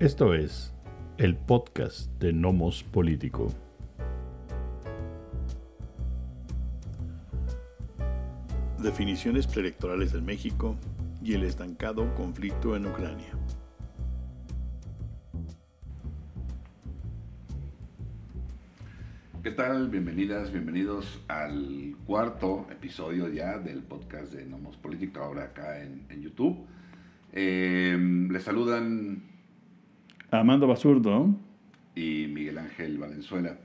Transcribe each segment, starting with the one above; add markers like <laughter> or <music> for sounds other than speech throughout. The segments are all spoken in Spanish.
Esto es el podcast de Nomos Político. Definiciones preelectorales en México y el estancado conflicto en Ucrania. ¿Qué tal? Bienvenidas, bienvenidos al cuarto episodio ya del podcast de Nomos Político, ahora acá en, en YouTube. Eh, les saludan Armando Basurdo. y Miguel Ángel Valenzuela.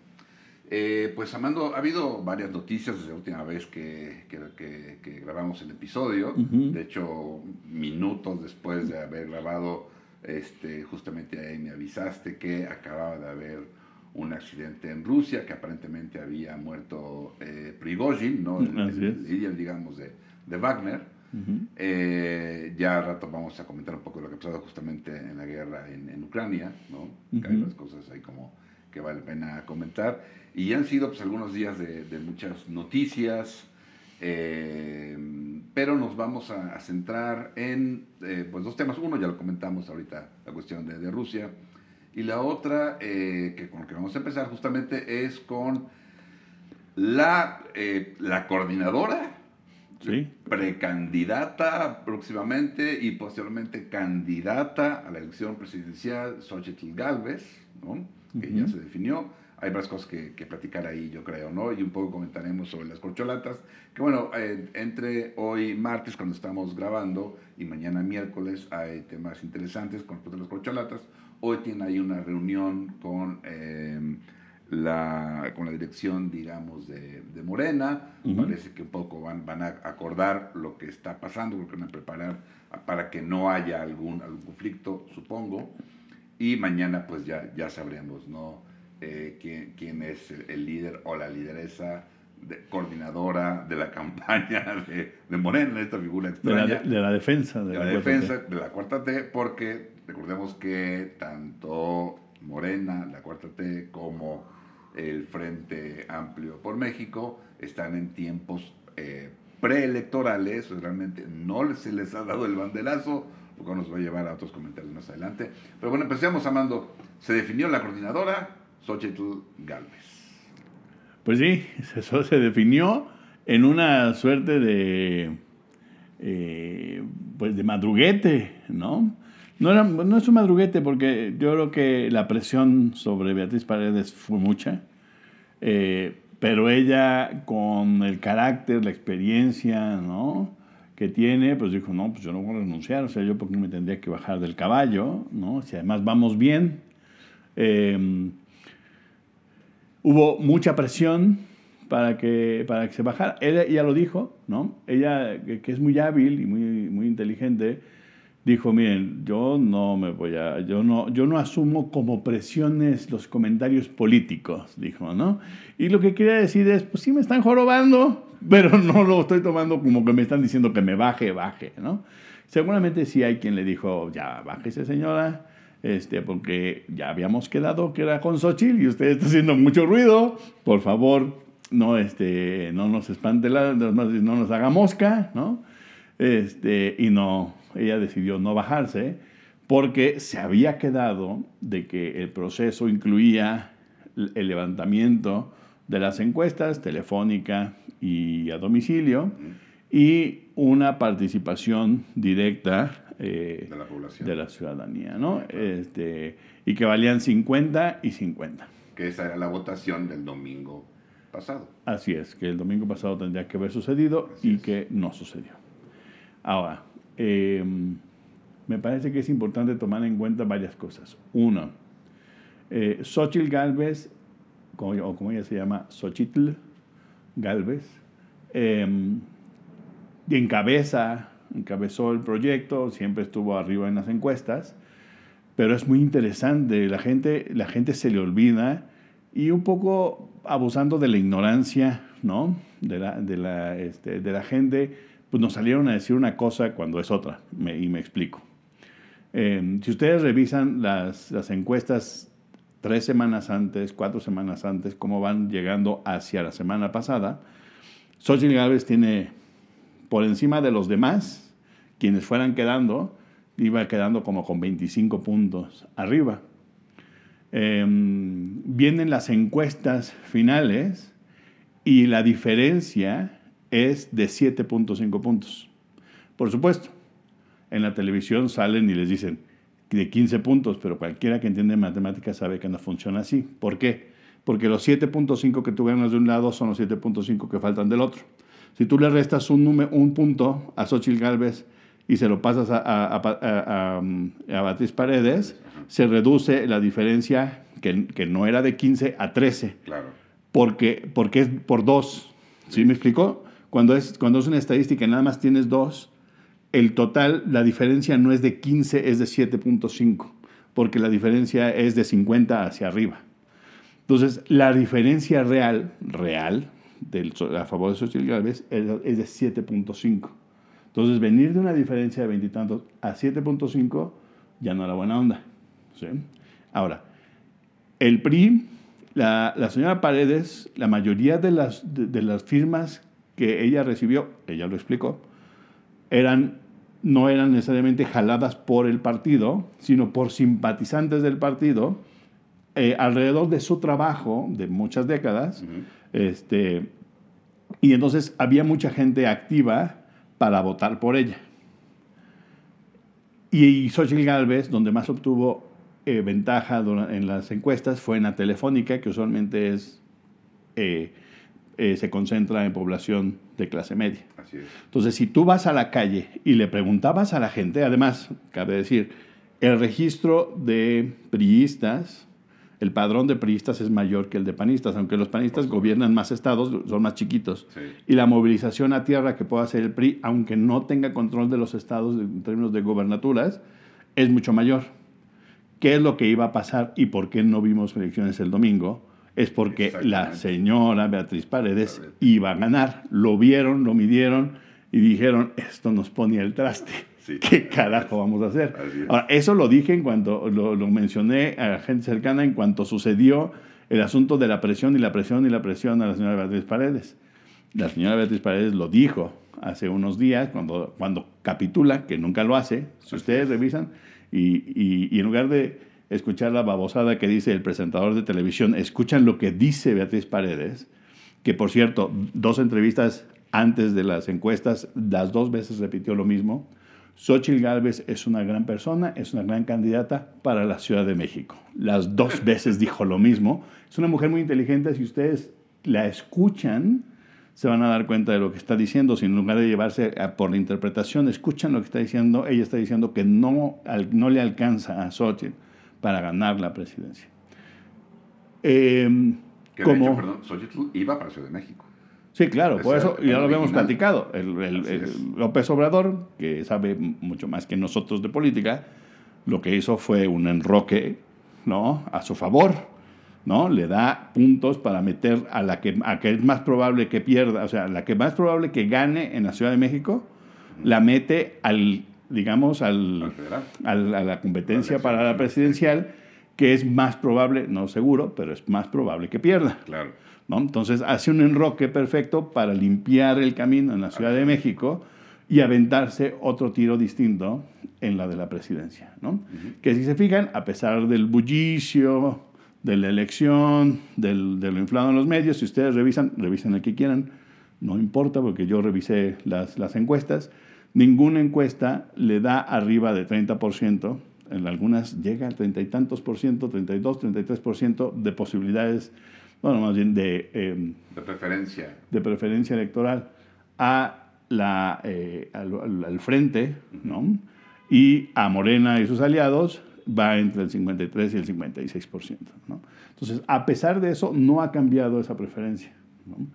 Eh, pues Amando, ha habido varias noticias desde la última vez que, que- que- que grabamos el episodio. De hecho, minutos después de haber grabado, este, justamente ahí me avisaste que acababa de haber un accidente en Rusia, que aparentemente había muerto eh, Prigozhin, ¿no? el, el- digamos, de, de Wagner. Eh, ya al rato vamos a comentar un poco lo que ha pasado justamente en la guerra en, en Ucrania, ¿no? Hay unas cosas ahí como que vale la pena comentar. Y han sido pues algunos días de, de muchas noticias, eh, pero nos vamos a, a centrar en eh, pues dos temas. Uno ya lo comentamos ahorita, la cuestión de, de Rusia. Y la otra, que con lo que vamos a empezar justamente, es con la, la coordinadora Sí. precandidata próximamente y posteriormente candidata a la elección presidencial, Xochitl Galvez, ¿no? que ya Ujú. se definió. Hay varias cosas que, que platicar ahí, yo creo, ¿no? Y un poco comentaremos sobre las corcholatas, que bueno, eh, entre hoy martes cuando estamos grabando y mañana miércoles hay temas interesantes con respecto a las corcholatas. Hoy tiene ahí una reunión con... eh, la, con la dirección, digamos, de, de Morena. Ujú. Parece que un poco van, van a acordar lo que está pasando, porque van a preparar para que no haya algún, algún conflicto, supongo. Y mañana pues ya, ya sabremos, ¿no? Eh, quién, quién es el, el líder o la lideresa de- coordinadora de la <laughs> campaña de, de Morena, esta figura De la, extraña de la defensa. De de la la defensa de la cuarta T, porque recordemos que tanto Morena, la cuarta T, como el Frente Amplio por México están en tiempos eh, preelectorales, realmente no se les ha dado el banderazo, lo cual nos va a llevar a otros comentarios más adelante. Pero bueno, empecemos, Amando. Se definió la coordinadora, Xochitl Galvez. Pues sí, eso se definió en una suerte de, eh, pues de madruguete, ¿no? No, era, no es un madruguete porque yo creo que la presión sobre Beatriz Paredes fue mucha, eh, pero ella con el carácter, la experiencia, ¿no? que tiene, pues dijo, no, pues yo no voy a renunciar, o sea, yo porque me tendría que bajar del caballo, ¿no? Si además vamos bien. Eh, hubo mucha presión para que, para que se bajara. Ella, ella lo dijo, ¿no? Ella, que es muy hábil y muy, muy inteligente, dijo, miren, yo no me voy a, yo no, yo no asumo como presiones los comentarios políticos, dijo, ¿no? Y lo que quería decir es, pues sí me están jorobando, <laughs> pero no lo estoy tomando como que me están diciendo que me baje, baje, ¿no? Seguramente sí hay quien le dijo, ya, bájese señora, este, porque ya habíamos quedado que era con Xochitl y usted está haciendo mucho ruido, por favor, no, este, no nos espante, la, no nos no nos haga mosca, ¿no? Este, y no, ella decidió no bajarse porque se había quedado de que el proceso incluía el levantamiento de las encuestas telefónica y a domicilio y una participación directa eh, De la población. de la ciudadanía, ¿no? Este, y que valían 50 y 50. Que esa era la votación del domingo pasado. Así es, que el domingo pasado tendría que haber sucedido Así y es. que no sucedió. Ahora, eh, me parece que es importante tomar en cuenta varias cosas. Uno, eh, Xochitl Galvez, o como ella se llama, Xochitl Galvez, y encabeza, encabezó el proyecto, siempre estuvo arriba en las encuestas, pero es muy interesante, la gente, la gente se le olvida y un poco abusando de la ignorancia, ¿no? De la, de la, este, de la gente, pues nos salieron a decir una cosa cuando es otra, y me explico. Eh, si ustedes revisan las, las encuestas tres semanas antes, cuatro semanas antes, cómo van llegando hacia la semana pasada, Xochitl Gálvez tiene por encima de los demás, quienes fueran quedando, iba quedando como con 25 puntos arriba. Em, vienen las encuestas finales y la diferencia es de 7.5 puntos. Por supuesto, en la televisión salen y les dicen de 15 puntos, pero cualquiera que entiende matemáticas sabe que no funciona así. ¿Por qué? Porque los 7.5 que tú ganas de un lado son los 7.5 que faltan del otro. Si tú le restas un, un punto a Xochitl Galvez y se lo pasas a, a, a, a Beatriz Paredes, se reduce la diferencia que, que, no era de 15 a 13. Claro. Porque, porque es por dos. ¿Sí, me explicó? Cuando es, cuando es una estadística y nada más tienes dos, el total, la diferencia no es de 15, es de 7.5, porque la diferencia es de 50 hacia arriba. Entonces, la diferencia real, real, del, a favor de Xochitl Gálvez es, es de 7.5. Entonces, venir de una diferencia de veintitantos a 7.5 ya no era buena onda. ¿sí? Ahora, el PRI, la, la, señora Paredes, la mayoría de las, de, de, las firmas que ella recibió, ella lo explicó, eran, no eran necesariamente jaladas por el partido, sino por simpatizantes del partido, eh, alrededor de su trabajo de muchas décadas. Uh -huh. este, y entonces había mucha gente activa para votar por ella. Y Xochitl Galvez, donde más obtuvo eh, ventaja en las encuestas, fue en la telefónica, que usualmente es, eh, eh, se concentra en población de clase media. Así es. Entonces, si tú vas a la calle y le preguntabas a la gente, además, cabe decir, el registro de priistas, el padrón de priistas es mayor que el de panistas, aunque los panistas gobiernan más estados, son más chiquitos. Sí. Y la movilización a tierra que puede hacer el PRI, aunque no tenga control de los estados en términos de gobernaturas, es mucho mayor. ¿Qué es lo que iba a pasar y por qué no vimos elecciones el domingo? Es porque la señora Beatriz Paredes iba a ganar. Lo vieron, lo midieron y dijeron, esto nos pone el traste. Sí, <laughs> ¿Qué carajo vamos a hacer? Ahora, eso lo dije en cuanto, lo, lo, mencioné a gente cercana en cuanto sucedió el asunto de la presión y la presión y la presión a la señora Beatriz Paredes. La señora Beatriz Paredes lo dijo hace unos días cuando, cuando capitula, que nunca lo hace, si ustedes revisan, y, y, y en lugar de escuchar la babosada que dice el presentador de televisión, escuchan lo que dice Beatriz Paredes, que por cierto, dos entrevistas antes de las encuestas, las dos veces repitió lo mismo, Xochitl Gálvez es una gran persona, es una gran candidata para la Ciudad de México. Las dos <laughs> veces dijo lo mismo. Es una mujer muy inteligente. Si ustedes la escuchan, se van a dar cuenta de lo que está diciendo. Si en lugar de llevarse a, por la interpretación, escuchan lo que está diciendo. Ella está diciendo que no, no le alcanza a Xochitl para ganar la presidencia. Eh, que como, hecho, perdón, Xochitl iba para Ciudad de México. Sí, claro, por eso ya lo habíamos platicado. El, el, el López Obrador, que sabe mucho más que nosotros de política, lo que hizo fue un enroque ¿no? a su favor. ¿no? Le da puntos para meter a la que, a que es más probable que pierda, o sea, la que más probable que gane en la Ciudad de México, la mete al, digamos, al, al a la competencia para la presidencial, que es más probable, no seguro, pero es más probable que pierda. Claro. ¿no? Entonces hace un enroque perfecto para limpiar el camino en la Ciudad de México y aventarse otro tiro distinto en la de la presidencia. ¿no? Uh -huh. Que si se fijan, a pesar del bullicio, de la elección, del, de lo inflado en los medios, si ustedes revisan, revisen el que quieran, no importa porque yo revisé las, las encuestas, ninguna encuesta le da arriba de 30%, en algunas llega al treinta y tantos por ciento, 32, 33 por ciento de posibilidades bueno, más bien de, eh, de preferencia. De preferencia electoral a la, eh, al, al, frente, ¿no? Y a Morena y sus aliados va entre el 53 y el 56%, ¿no? Entonces, a pesar de eso, no ha cambiado esa preferencia, ¿no?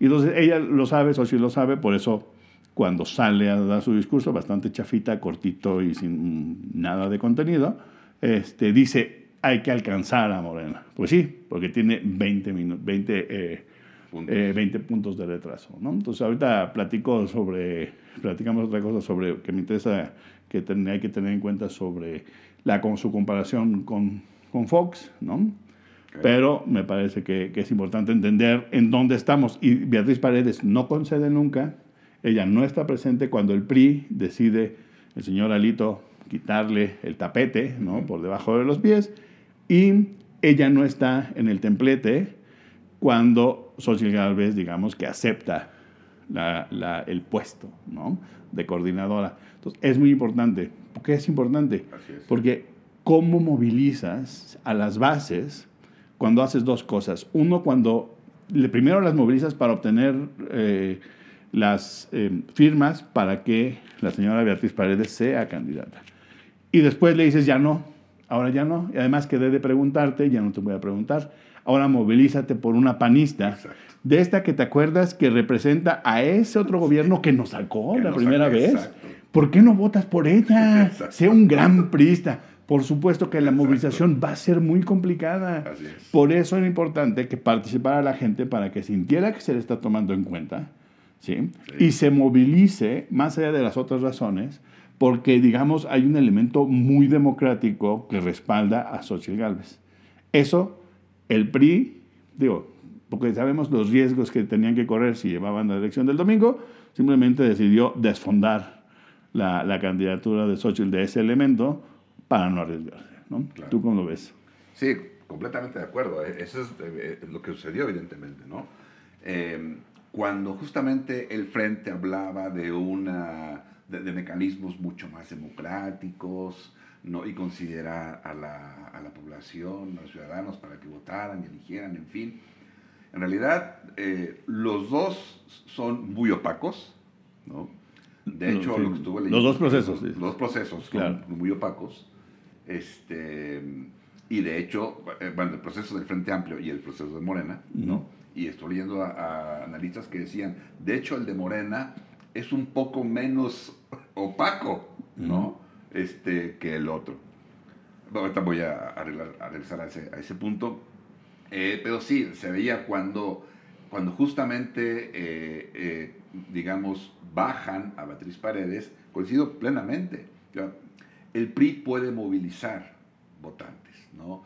Y entonces ella lo sabe, Sochi lo sabe, por eso cuando sale a dar su discurso, bastante chafita, cortito y sin nada de contenido, este, dice, hay que alcanzar a Morena. Pues sí, porque tiene 20, 20, eh, puntos. Eh, 20 puntos de retraso. ¿no? Entonces ahorita platico sobre, platicamos otra cosa sobre que me interesa que ten, hay que tener en cuenta sobre la, con su comparación con, con Fox, ¿no? Pero me parece que, que, es importante entender en dónde estamos. Y Beatriz Paredes no concede nunca, ella no está presente cuando el PRI decide, el señor Alito quitarle el tapete, ¿no? Por debajo de los pies. Y ella no está en el templete cuando Xochitl Galvez, digamos, que acepta el puesto, ¿no? De coordinadora. Entonces, es muy importante. ¿Por qué es importante? Porque cómo movilizas a las bases cuando haces dos cosas. Uno, cuando primero las movilizas para obtener eh, las eh, firmas para que la señora Beatriz Paredes sea candidata. Y después le dices, ya no, ahora ya no. Y además quedé de preguntarte, ya no te voy a preguntar. Ahora movilízate por una panista. De esta que te acuerdas que representa a ese otro gobierno que nos sacó la primera vez. ¿Por qué no votas por ella? Sea un gran priista. Por supuesto que la movilización va a ser muy complicada. Por eso era importante que participara la gente para que sintiera que se le está tomando en cuenta ¿sí? y se movilice más allá de las otras razones, porque, digamos, hay un elemento muy democrático que respalda a Xochitl Gálvez. Eso, el PRI, digo, porque sabemos los riesgos que tenían que correr si llevaban la elección del domingo, simplemente decidió desfondar la, la candidatura de Xochitl de ese elemento para no arriesgarse. ¿no? ¿Tú cómo lo ves? Sí, completamente de acuerdo. Eh, eso es eh, lo que sucedió, evidentemente. ¿no? Eh, cuando justamente el Frente hablaba de, una, de, mecanismos mucho más democráticos ¿no? y considerar a la, a la, población, a los ciudadanos para que votaran y eligieran, en fin. En realidad, los dos son muy opacos, ¿no? De hecho, lo que estuve leyendo, los dos procesos. Los, dos procesos son muy opacos. Este, y de hecho, eh, bueno, el proceso del Frente Amplio y el proceso de Morena, ¿no? Y estoy leyendo a, analistas que decían, de hecho, el de Morena es un poco menos <laughs> opaco, ¿no? este, que el otro. ahorita voy a, arreglar, a regresar a ese, a ese punto. Eh, pero sí, se veía cuando, cuando justamente, eh, digamos, bajan a Beatriz Paredes, coincido plenamente el PRI puede movilizar votantes, ¿no?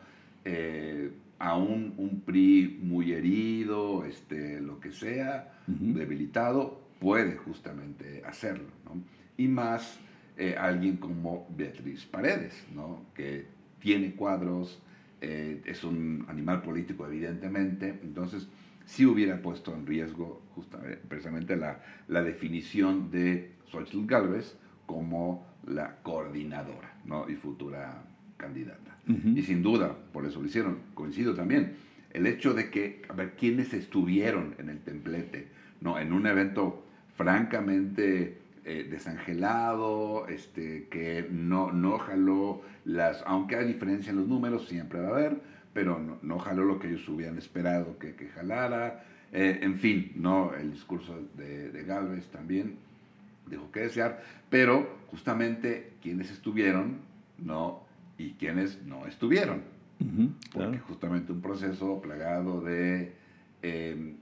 Eh, a un, PRI muy herido, este, lo que sea, debilitado, puede justamente hacerlo, ¿no? Y más eh, alguien como Beatriz Paredes, ¿no? Que tiene cuadros, eh, es un animal político evidentemente, entonces sí hubiera puesto en riesgo justamente, precisamente la, la definición de Xochitl Galvez como la coordinadora ¿no? y futura candidata. Y sin duda, por eso lo hicieron, coincido también, el hecho de que, a ver, quiénes estuvieron en el templete, ¿no? en un evento francamente eh, desangelado, este, que no, no jaló las, aunque hay diferencia en los números, siempre va a haber, pero no, no jaló lo que ellos hubieran esperado que, que jalara, eh, en fin, ¿no? el discurso de, de Galvez también dejó que desear, pero justamente quienes estuvieron, ¿no? Y quienes no estuvieron. porque justamente un proceso plagado de em,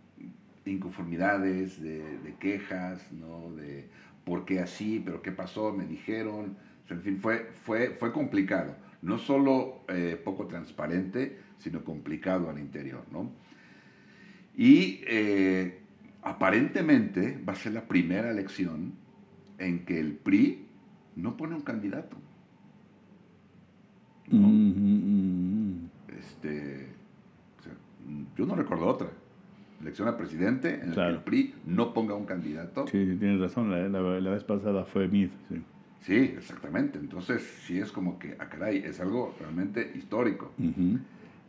inconformidades, de, quejas, ¿no? De por qué así, pero qué pasó, me dijeron. en fin, fue, fue, fue complicado. No solo eh, poco transparente, sino complicado al interior, ¿no? Y eh, aparentemente va a ser la primera elección en que el PRI no pone un candidato. Este, yo no recuerdo otra. Elección a presidente en que el PRI no ponga un candidato. Sí, tienes razón. La, vez pasada fue Mid. Sí. exactamente. Entonces, sí es como que, ah, caray, es algo realmente histórico.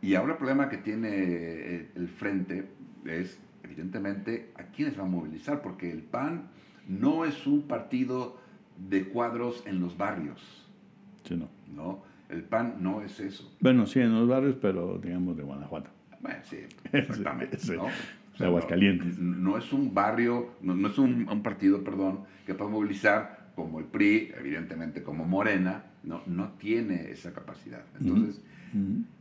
Y ahora el problema que tiene eh, el frente es, evidentemente, a quiénes va a movilizar, porque el PAN no es un partido de cuadros en los barrios. Sí, no. ¿no? El PAN no es eso. Bueno, sí, en los barrios, pero digamos de Guanajuato. Bueno, sí, <laughs> exactamente. ¿no? de Aguascalientes. No, es un barrio, no, es un, partido, perdón, que pueda movilizar como el PRI, evidentemente como Morena, no, no tiene esa capacidad. Entonces,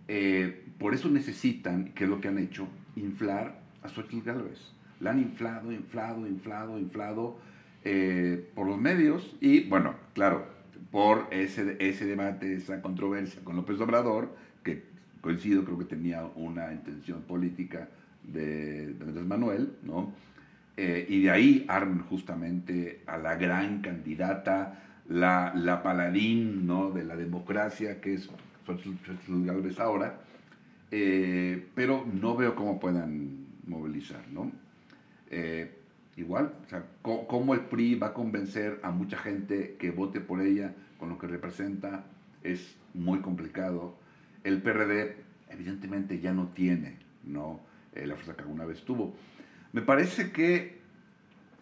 eh, por eso necesitan, que es lo que han hecho, inflar a Xochitl Gálvez. La han inflado, inflado, inflado, inflado eh, por los medios y, bueno, claro, por ese, ese debate, esa controversia con López Obrador, que coincido, creo que tenía una intención política de, Andrés Manuel, ¿no? Eh, y de ahí arman justamente a la gran candidata, la, la paladín ¿no? de la democracia que es Galvez ahora, eh, pero no veo cómo puedan movilizar, ¿no? Eh, igual, o sea, ¿cómo el PRI va a convencer a mucha gente que vote por ella con lo que representa? Es muy complicado. El PRD evidentemente ya no tiene ¿no? Eh, la fuerza que alguna vez tuvo. Me parece que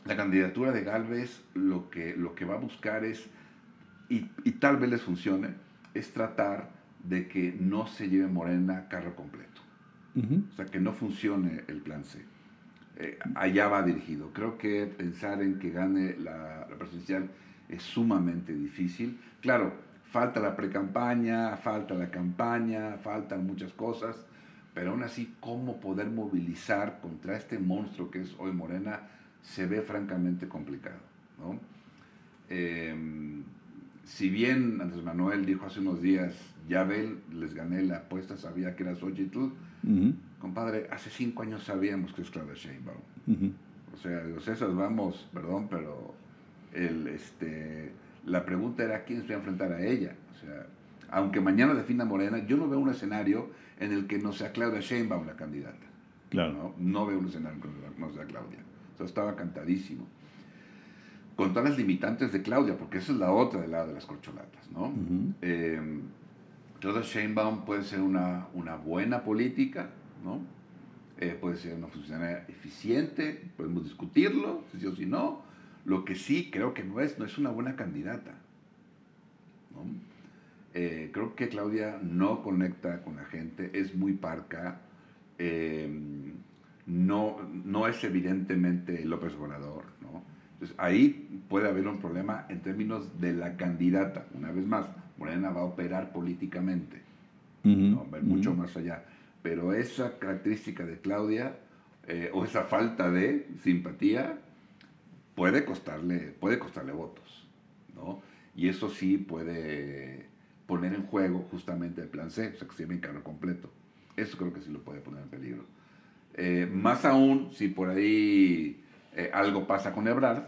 la candidatura de Galvez lo que, lo que va a buscar es, y, y tal vez les funcione, es tratar de que no se lleve Morena carro completo. O sea, que no funcione el plan C. Eh, allá va dirigido. Creo que pensar en que gane la, presidencial es sumamente difícil. Claro, falta la precampaña, falta la campaña, faltan muchas cosas, pero aún así, cómo poder movilizar contra este monstruo que es hoy Morena se ve francamente complicado. ¿no? Em, si bien Andrés Manuel dijo hace unos días, ya ven, les gané la apuesta, sabía que era Xochitl, compadre, hace cinco años sabíamos que es Claudia Sheinbaum. O sea, los esas vamos, perdón, pero el, este, la pregunta era quién se va a enfrentar a ella. O sea, aunque mañana defina Morena, yo no veo un escenario en el que no sea Claudia Sheinbaum la candidata. Claro. No, veo un escenario en el que no sea Claudia. O sea, estaba cantadísimo con todas las limitantes de Claudia, porque esa es la otra del lado de las corcholatas, ¿no? Uh Claudia Sheinbaum puede ser una, una buena política, ¿no? Eh, puede ser una funcionaria eficiente, podemos discutirlo, si sí o si no. Lo que sí creo que no es, no es una buena candidata. ¿no? Eh, creo que Claudia no conecta con la gente, es muy parca, em, no, no es evidentemente López Obrador, ¿no? Entonces ahí puede haber un problema en términos de la candidata. Una vez más, Morena va a operar políticamente, ¿no? va mucho más allá. Pero esa característica de Claudia eh, o esa falta de simpatía puede costarle, puede costarle votos. ¿no? Y eso sí puede poner en juego justamente el plan C, o sea, que se llama carro completo. Eso creo que sí lo puede poner en peligro. Eh, más aún si por ahí eh, algo pasa con Ebrard,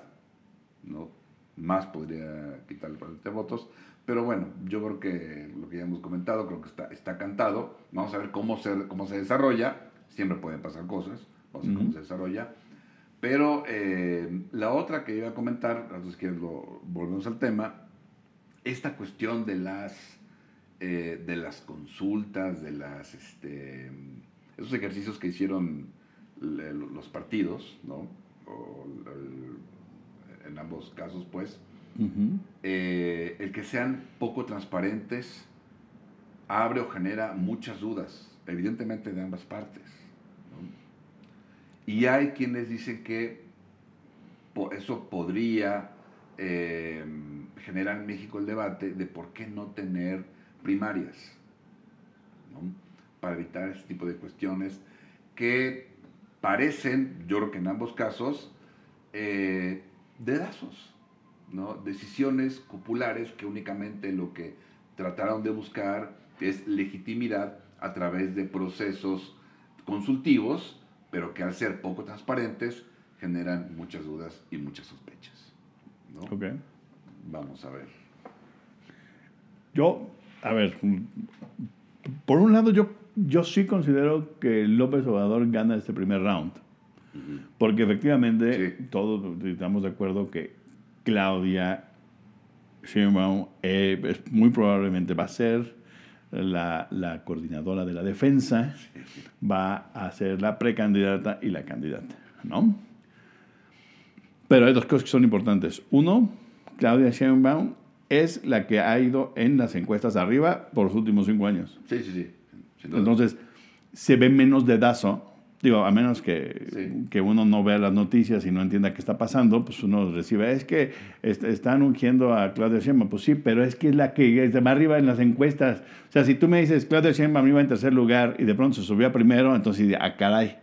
¿no? más podría quitarle votos. Pero bueno, yo creo que lo que ya hemos comentado, creo que está, está cantado. Vamos a ver cómo se, cómo se desarrolla. Siempre pueden pasar cosas. Vamos a ver cómo se desarrolla. Pero eh, la otra que iba a comentar, entonces que lo, volvemos al tema, esta cuestión de las, eh, de las consultas, de las, este, esos ejercicios que hicieron los partidos, ¿no? en ambos casos, pues, eh, el que sean poco transparentes abre o genera muchas dudas, evidentemente de ambas partes. Y hay quienes dicen que eso podría eh, generar en México el debate de por qué no tener primarias, para evitar este tipo de cuestiones que parecen, yo creo que en ambos casos, eh, dedazos, ¿no? decisiones populares que únicamente lo que trataron de buscar es legitimidad a través de procesos consultivos, pero que al ser poco transparentes generan muchas dudas y muchas sospechas. ¿no? Vamos a ver. Yo, a ver, por un lado yo yo sí considero que López Obrador gana este primer round. Porque efectivamente todos estamos de acuerdo que Claudia Sheinbaum eh, muy probablemente va a ser la, la, coordinadora de la defensa, va a ser la precandidata y la candidata, ¿no? Pero hay dos cosas que son importantes. Uno, Claudia Sheinbaum es la que ha ido en las encuestas arriba por los últimos cinco años. Sí, sí, sí. Entonces, se ve menos dedazo. Digo, a menos que, que, uno no vea las noticias y no entienda qué está pasando, pues uno recibe, es que están ungiendo a Claudia Sheinbaum. Pues sí, pero es que es la que va arriba en las encuestas. O sea, si tú me dices, Claudia Sheinbaum iba en tercer lugar y de pronto se subió a primero, entonces, ah, caray,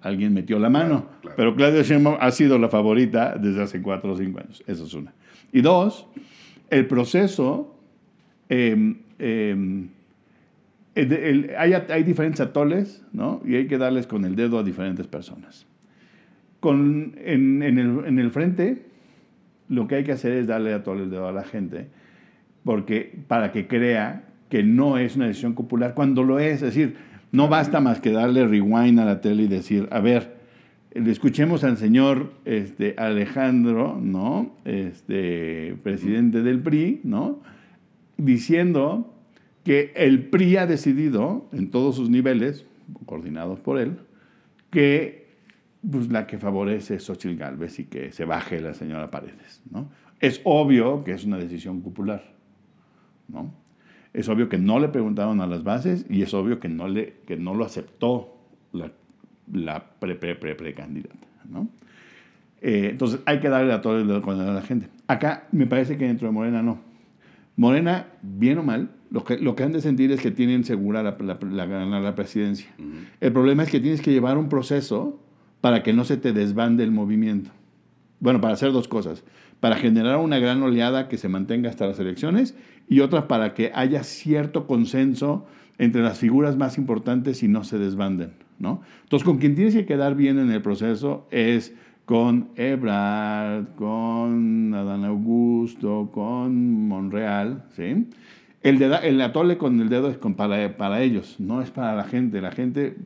alguien metió la mano. Pero Claudia Sheinbaum ha sido la favorita desde hace cuatro o cinco años. Eso es una. Y dos, el proceso... Eh, hay, diferentes atoles, ¿no? Y hay que darles con el dedo a diferentes personas. Con, en, el, frente, lo que hay que hacer es darle a el dedo a la gente porque, para que crea que no es una decisión popular cuando lo es. Es decir, no basta más que darle rewind a la tele y decir, a ver, escuchemos al señor este, Alejandro, ¿no? Este, presidente del PRI, ¿no? Diciendo que el PRI ha decidido, en todos sus niveles, coordinados por él, que pues, la que favorece es Xochitl Galvez y que se baje la señora Paredes, ¿no? Es obvio que es una decisión popular, ¿no? Es obvio que no le preguntaron a las bases y es obvio que no, le, que no lo aceptó la, la pre, pre, pre, pre candidata. ¿no? Eh, entonces hay que darle a todo el a la gente. Acá me parece que dentro de Morena no. Morena, bien o mal, lo que, lo que han de sentir es que tienen segura la, la, la, la presidencia. El problema es que tienes que llevar un proceso para que no se te desbande el movimiento. Bueno, para hacer dos cosas. Para generar una gran oleada que se mantenga hasta las elecciones y otra para que haya cierto consenso entre las figuras más importantes y no se desbanden. ¿no? Entonces, con quien tienes que quedar bien en el proceso es con Ebrard, con Adán Augusto, con Monreal, ¿sí? El, el atole con el dedo es para, para ellos, no es para la gente. La gente,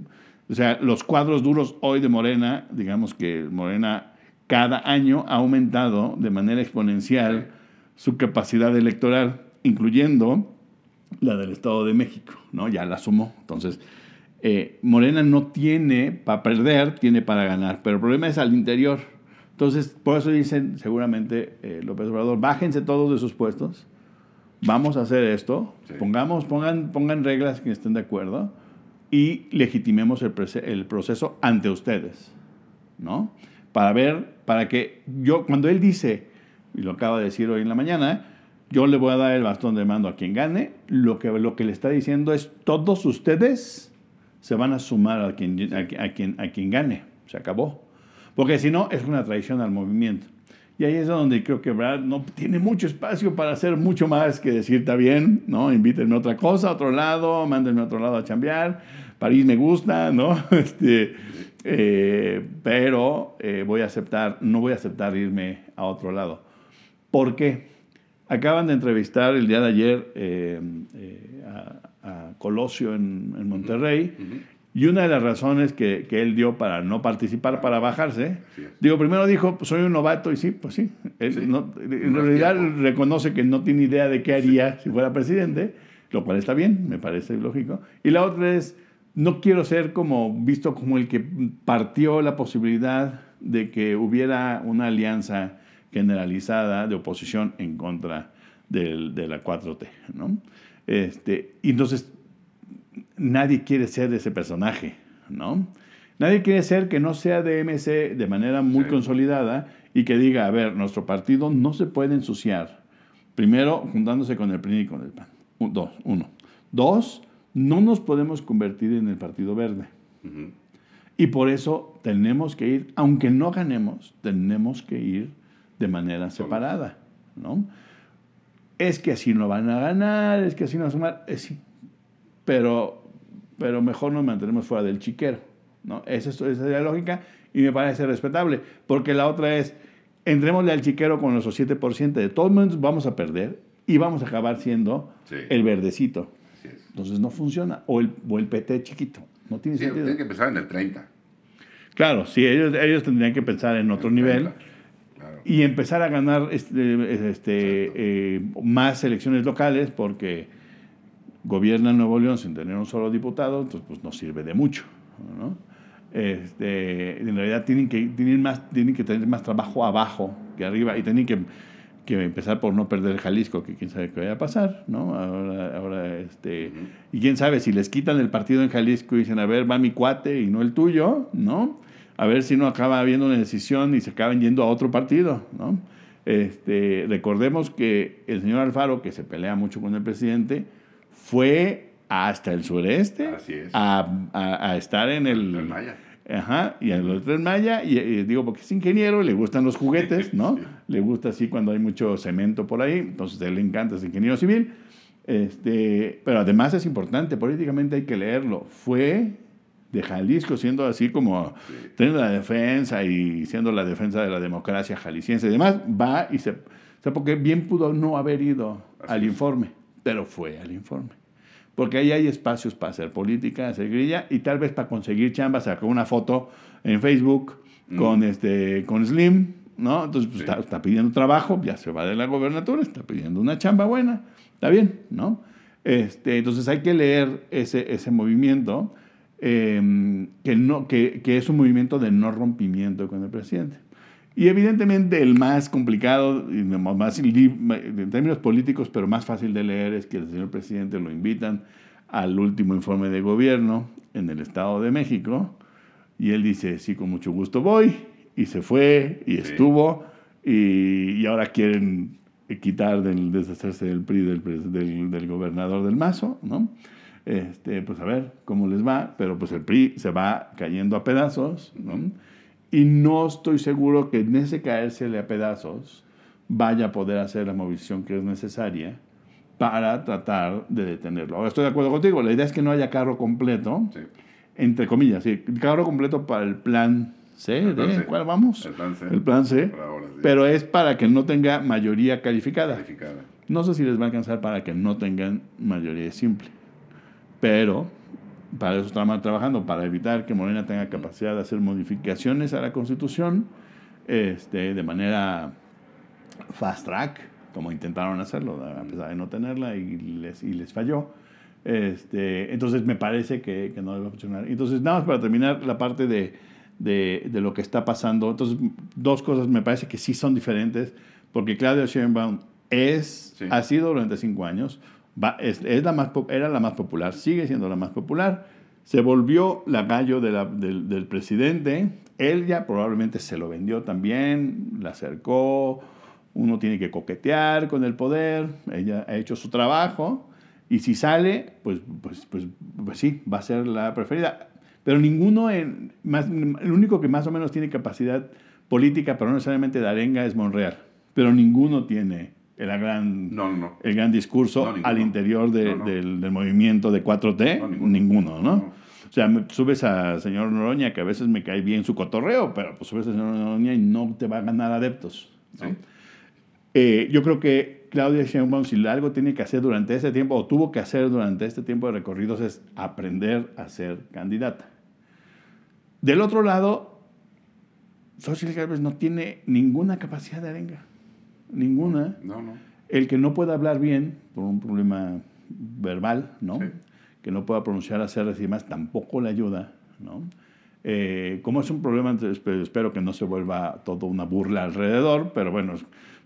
o sea, los cuadros duros hoy de Morena, digamos que Morena cada año ha aumentado de manera exponencial su capacidad electoral incluyendo la del Estado de México, ¿no? Ya la sumó. Entonces, eh, Morena no tiene para perder, tiene para ganar, pero el problema es al interior. Entonces, por eso dicen seguramente eh, López Obrador, bájense todos de sus puestos, vamos a hacer esto, pongamos, pongan, pongan reglas que estén de acuerdo y legitimemos el, el proceso ante ustedes, ¿no? Para ver, para que yo, cuando él dice, y lo acaba de decir hoy en la mañana, yo le voy a dar el bastón de mando a quien gane. Lo que, lo que le está diciendo es, todos ustedes se van a sumar a quien, a, quien, a quien gane. Se acabó. Porque si no, es una traición al movimiento. Y ahí es donde creo que Brad no tiene mucho espacio para hacer mucho más que decir, está bien, ¿no? Invítenme a otra cosa, a otro lado, mándenme a otro lado a chambear. París me gusta, ¿no? <laughs> Este, eh, pero eh, voy a aceptar, no voy a aceptar irme a otro lado. ¿Por qué? Acaban de entrevistar el día de ayer eh, a, Colosio en, Monterrey. Y una de las razones que, que, él dio para no participar, para bajarse, digo, primero dijo, pues, soy un novato, y sí, pues sí. en realidad reconoce que no tiene idea de qué haría si fuera presidente, lo cual está bien, me parece lógico. Y la otra es, no quiero ser como visto como el que partió la posibilidad de que hubiera una alianza generalizada de oposición en contra del, de la 4T. ¿no? Este, y entonces, nadie quiere ser ese personaje. ¿no? Nadie quiere ser que no sea de MC de manera muy consolidada y que diga, a ver, nuestro partido no se puede ensuciar. Primero, juntándose con el PRI y con el PAN. dos, uno. Dos, no nos podemos convertir en el Partido Verde. Y por eso tenemos que ir, aunque no ganemos, tenemos que ir de manera separada, ¿no? Es que así no van a ganar, es que así no van a sumar, pero, pero mejor nos mantenemos fuera del chiquero, ¿no? Esa es, esa es la lógica y me parece respetable, porque la otra es, entrémosle al chiquero con nuestros 7%, de todos modos vamos a perder y vamos a acabar siendo el verdecito. Entonces no funciona, o el, o el PT chiquito, no tiene sentido. Tienen que pensar en el 30. Claro, sí, ellos, ellos tendrían que pensar en otro nivel y empezar a ganar este, este, eh, más elecciones locales porque gobierna Nuevo León sin tener un solo diputado, entonces pues no sirve de mucho. ¿no? Este, en realidad tienen que, tienen, más, tienen que tener más trabajo abajo que arriba y tienen que, que empezar por no perder Jalisco, que quién sabe qué vaya a pasar, ¿no? Ahora, ahora este, y quién sabe si les quitan el partido en Jalisco y dicen, a ver, va mi cuate y no el tuyo, ¿no? a ver si no acaba habiendo una decisión y se acaban yendo a otro partido, ¿no? Este, recordemos que el señor Alfaro, que se pelea mucho con el presidente, fue hasta el sureste a, estar en el... Maya. Ajá, y el otro en Maya, y, digo porque es ingeniero, le gustan los juguetes, <laughs> ¿no? le gusta así cuando hay mucho cemento por ahí, entonces a él le encanta, es ingeniero civil. Este, pero además es importante, políticamente hay que leerlo. Fue de Jalisco, siendo así como teniendo la defensa y siendo la defensa de la democracia jalisciense y demás, va y se... O sea, porque bien pudo no haber ido al informe, pero fue al informe. Porque ahí hay espacios para hacer política, hacer grilla y tal vez para conseguir chamba, sacó una foto en Facebook mm. con, este, con Slim, ¿no? Entonces pues, está, pidiendo trabajo, ya se va de la gobernatura, está pidiendo una chamba buena, está bien, ¿no? Este, entonces hay que leer ese, ese movimiento Em, que, no, que, que, es un movimiento de no rompimiento con el presidente. Y evidentemente el más complicado, más, en términos políticos, pero más fácil de leer, es que el señor presidente lo invitan al último informe de gobierno en el Estado de México y él dice, sí, con mucho gusto voy, y se fue, y estuvo, y, y, ahora quieren quitar, del, deshacerse del PRI del, del, del gobernador del Mazo, ¿no? este, pues a ver cómo les va, pero pues el PRI se va cayendo a pedazos, ¿no? Y no estoy seguro que en ese caérsele a pedazos vaya a poder hacer la movilización que es necesaria para tratar de detenerlo. Ahora estoy de acuerdo contigo, la idea es que no haya carro completo, entre comillas, sí, carro completo para el plan C, ¿de cuál vamos? El plan C. El plan C, pero es para que no tenga mayoría calificada. calificada. No sé si les va a alcanzar para que no tengan mayoría simple pero para eso estamos trabajando, para evitar que Morena tenga capacidad de hacer modificaciones a la Constitución este, de manera fast track, como intentaron hacerlo, a pesar de no tenerla y les, y les falló. Este, entonces me parece que, que no debe funcionar. Entonces, nada más para terminar la parte de, de, de, lo que está pasando. Entonces, dos cosas me parece que sí son diferentes, porque Claudia Sheinbaum es, ha sido durante cinco años es, la más, era la más popular, sigue siendo la más popular. Se volvió la gallo del, del, presidente. Él ya probablemente se lo vendió también, la acercó. Uno tiene que coquetear con el poder. Ella ha hecho su trabajo. Y si sale, pues, pues, pues, pues sí, va a ser la preferida. Pero ninguno, en, más, el único que más o menos tiene capacidad política, pero no necesariamente de arenga, es Monreal. Pero ninguno tiene el gran, El gran discurso al interior del, del, movimiento de 4T, ninguno, ¿no? O sea, subes al señor Noroña, que a veces me cae bien su cotorreo, pero pues subes al señor Noroña y no te va a ganar adeptos. Eh, yo creo que Claudia Sheinbaum, si algo tiene que hacer durante este tiempo, o tuvo que hacer durante este tiempo de recorridos, es aprender a ser candidata. Del otro lado, Social Garbes no tiene ninguna capacidad de arenga ninguna. No, no. El que no pueda hablar bien por un problema verbal, ¿no? Que no pueda pronunciar las R's y demás, tampoco le ayuda, ¿no? Eh, como es un problema, espero que no se vuelva todo una burla alrededor, pero bueno,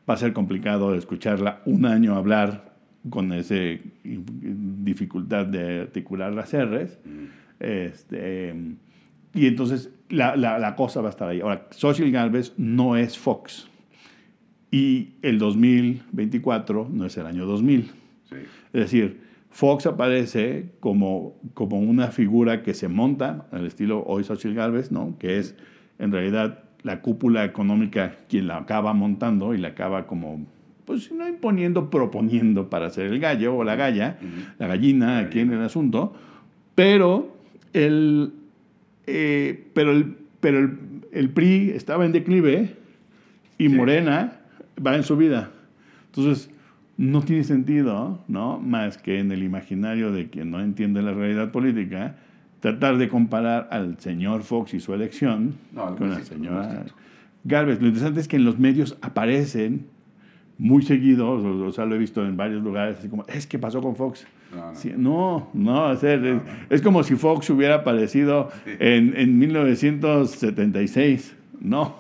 va a ser complicado escucharla un año hablar con esa dificultad de articular las R's. Mm. Este, y entonces la, la, la, cosa va a estar ahí. Ahora, Social Galvez no es Fox. Y el 2024 no es el año 2000. Es decir, Fox aparece como, como una figura que se monta al estilo hoy Social Galvez, ¿no? que es en realidad la cúpula económica quien la acaba montando y la acaba como, pues no imponiendo, proponiendo para hacer el gallo o la galla, la gallina aquí en el asunto, pero el, eh, pero el, pero el, el, PRI estaba en declive y Morena va en su vida. Entonces, no tiene sentido, ¿no? Más que en el imaginario de quien no entiende la realidad política, tratar de comparar al señor Fox y su elección con la señora Galvez. Lo interesante es que en los medios aparecen muy seguidos, o, sea, lo he visto en varios lugares, así como, es que pasó con Fox. No, no, es, como si Fox hubiera aparecido en, en 1976. <laughs> No,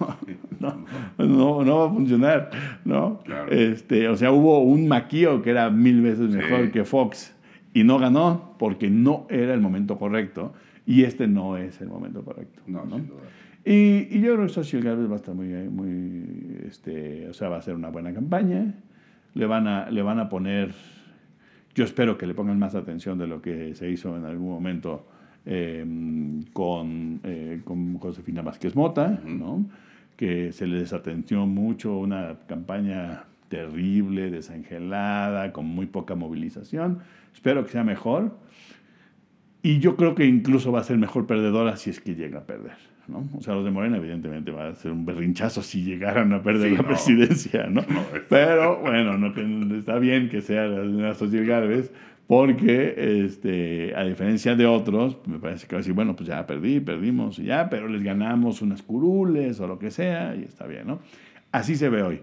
no, no, va a funcionar, ¿no? Este, o sea, hubo un maquillo que era mil veces mejor que Fox y no ganó porque no era el momento correcto y este no es el momento correcto. No, ¿no? Sin duda. Y, y, yo creo que Social Garbage va a estar muy, muy, este, o sea, va a ser una buena campaña. Le van a, le van a poner, yo espero que le pongan más atención de lo que se hizo en algún momento Em, con, eh, con, Josefina Vázquez Mota, ¿no? que se le desatenció mucho, una campaña terrible, desangelada, con muy poca movilización. Espero que sea mejor. y yo creo que incluso va a ser mejor perdedora si es que llega a perder. ¿no? O sea, los de Morena evidentemente va a ser un berrinchazo si llegaran a perder la presidencia, ¿no? Pero bueno, no, está bien que sea la señora Gálvez, porque este, a diferencia de otros, me parece que va a decir, bueno, pues ya perdí, perdimos y ya, pero les ganamos unas curules o lo que sea y está bien, ¿no? Así se ve hoy.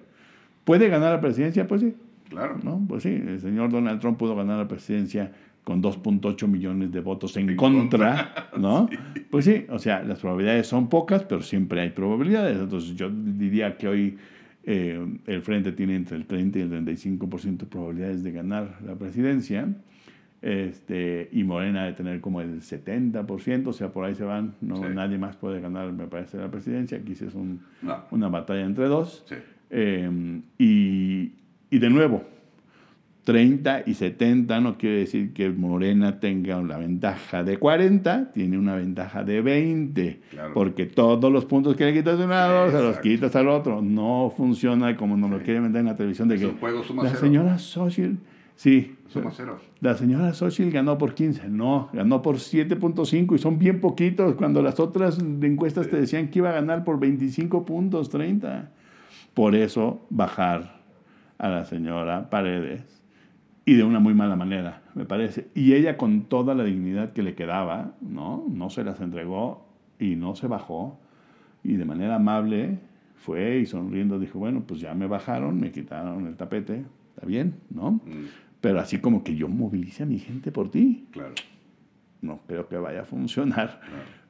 ¿Puede ganar la presidencia? Pues sí. Claro. ¿no? Pues sí, el señor Donald Trump pudo ganar la presidencia con 2.8 millones de votos en, contra, ¿no? <laughs> Pues sí, o sea, las probabilidades son pocas, pero siempre hay probabilidades. Entonces yo diría que hoy eh, el Frente tiene entre el 30 y el 35% de probabilidades de ganar la presidencia. Este, y Morena de tener como el 70%, o sea, por ahí se van, no, nadie más puede ganar, me parece, la presidencia. Aquí sí es un, una batalla entre dos. Eh, y, y de nuevo, 30 y 70 no quiere decir que Morena tenga una ventaja de 40, tiene una ventaja de 20, porque todos los puntos que le quitas de un lado se los quitas al otro. No funciona como nos lo quieren vender en la televisión de que la señora Xochitl, sí, la señora Xochitl ganó por 15, no, ganó por 7.5 y son bien poquitos cuando las otras encuestas te decían que iba a ganar por 25 puntos, 30. Por eso bajar a la señora Paredes y de una muy mala manera, me parece. Y ella con toda la dignidad que le quedaba, ¿no? No se las entregó y no se bajó. Y de manera amable fue y sonriendo dijo, bueno, pues ya me bajaron, me quitaron el tapete, está bien, ¿no? Mm. Pero así como que yo movilice a mi gente por ti. Claro. No creo que vaya a funcionar.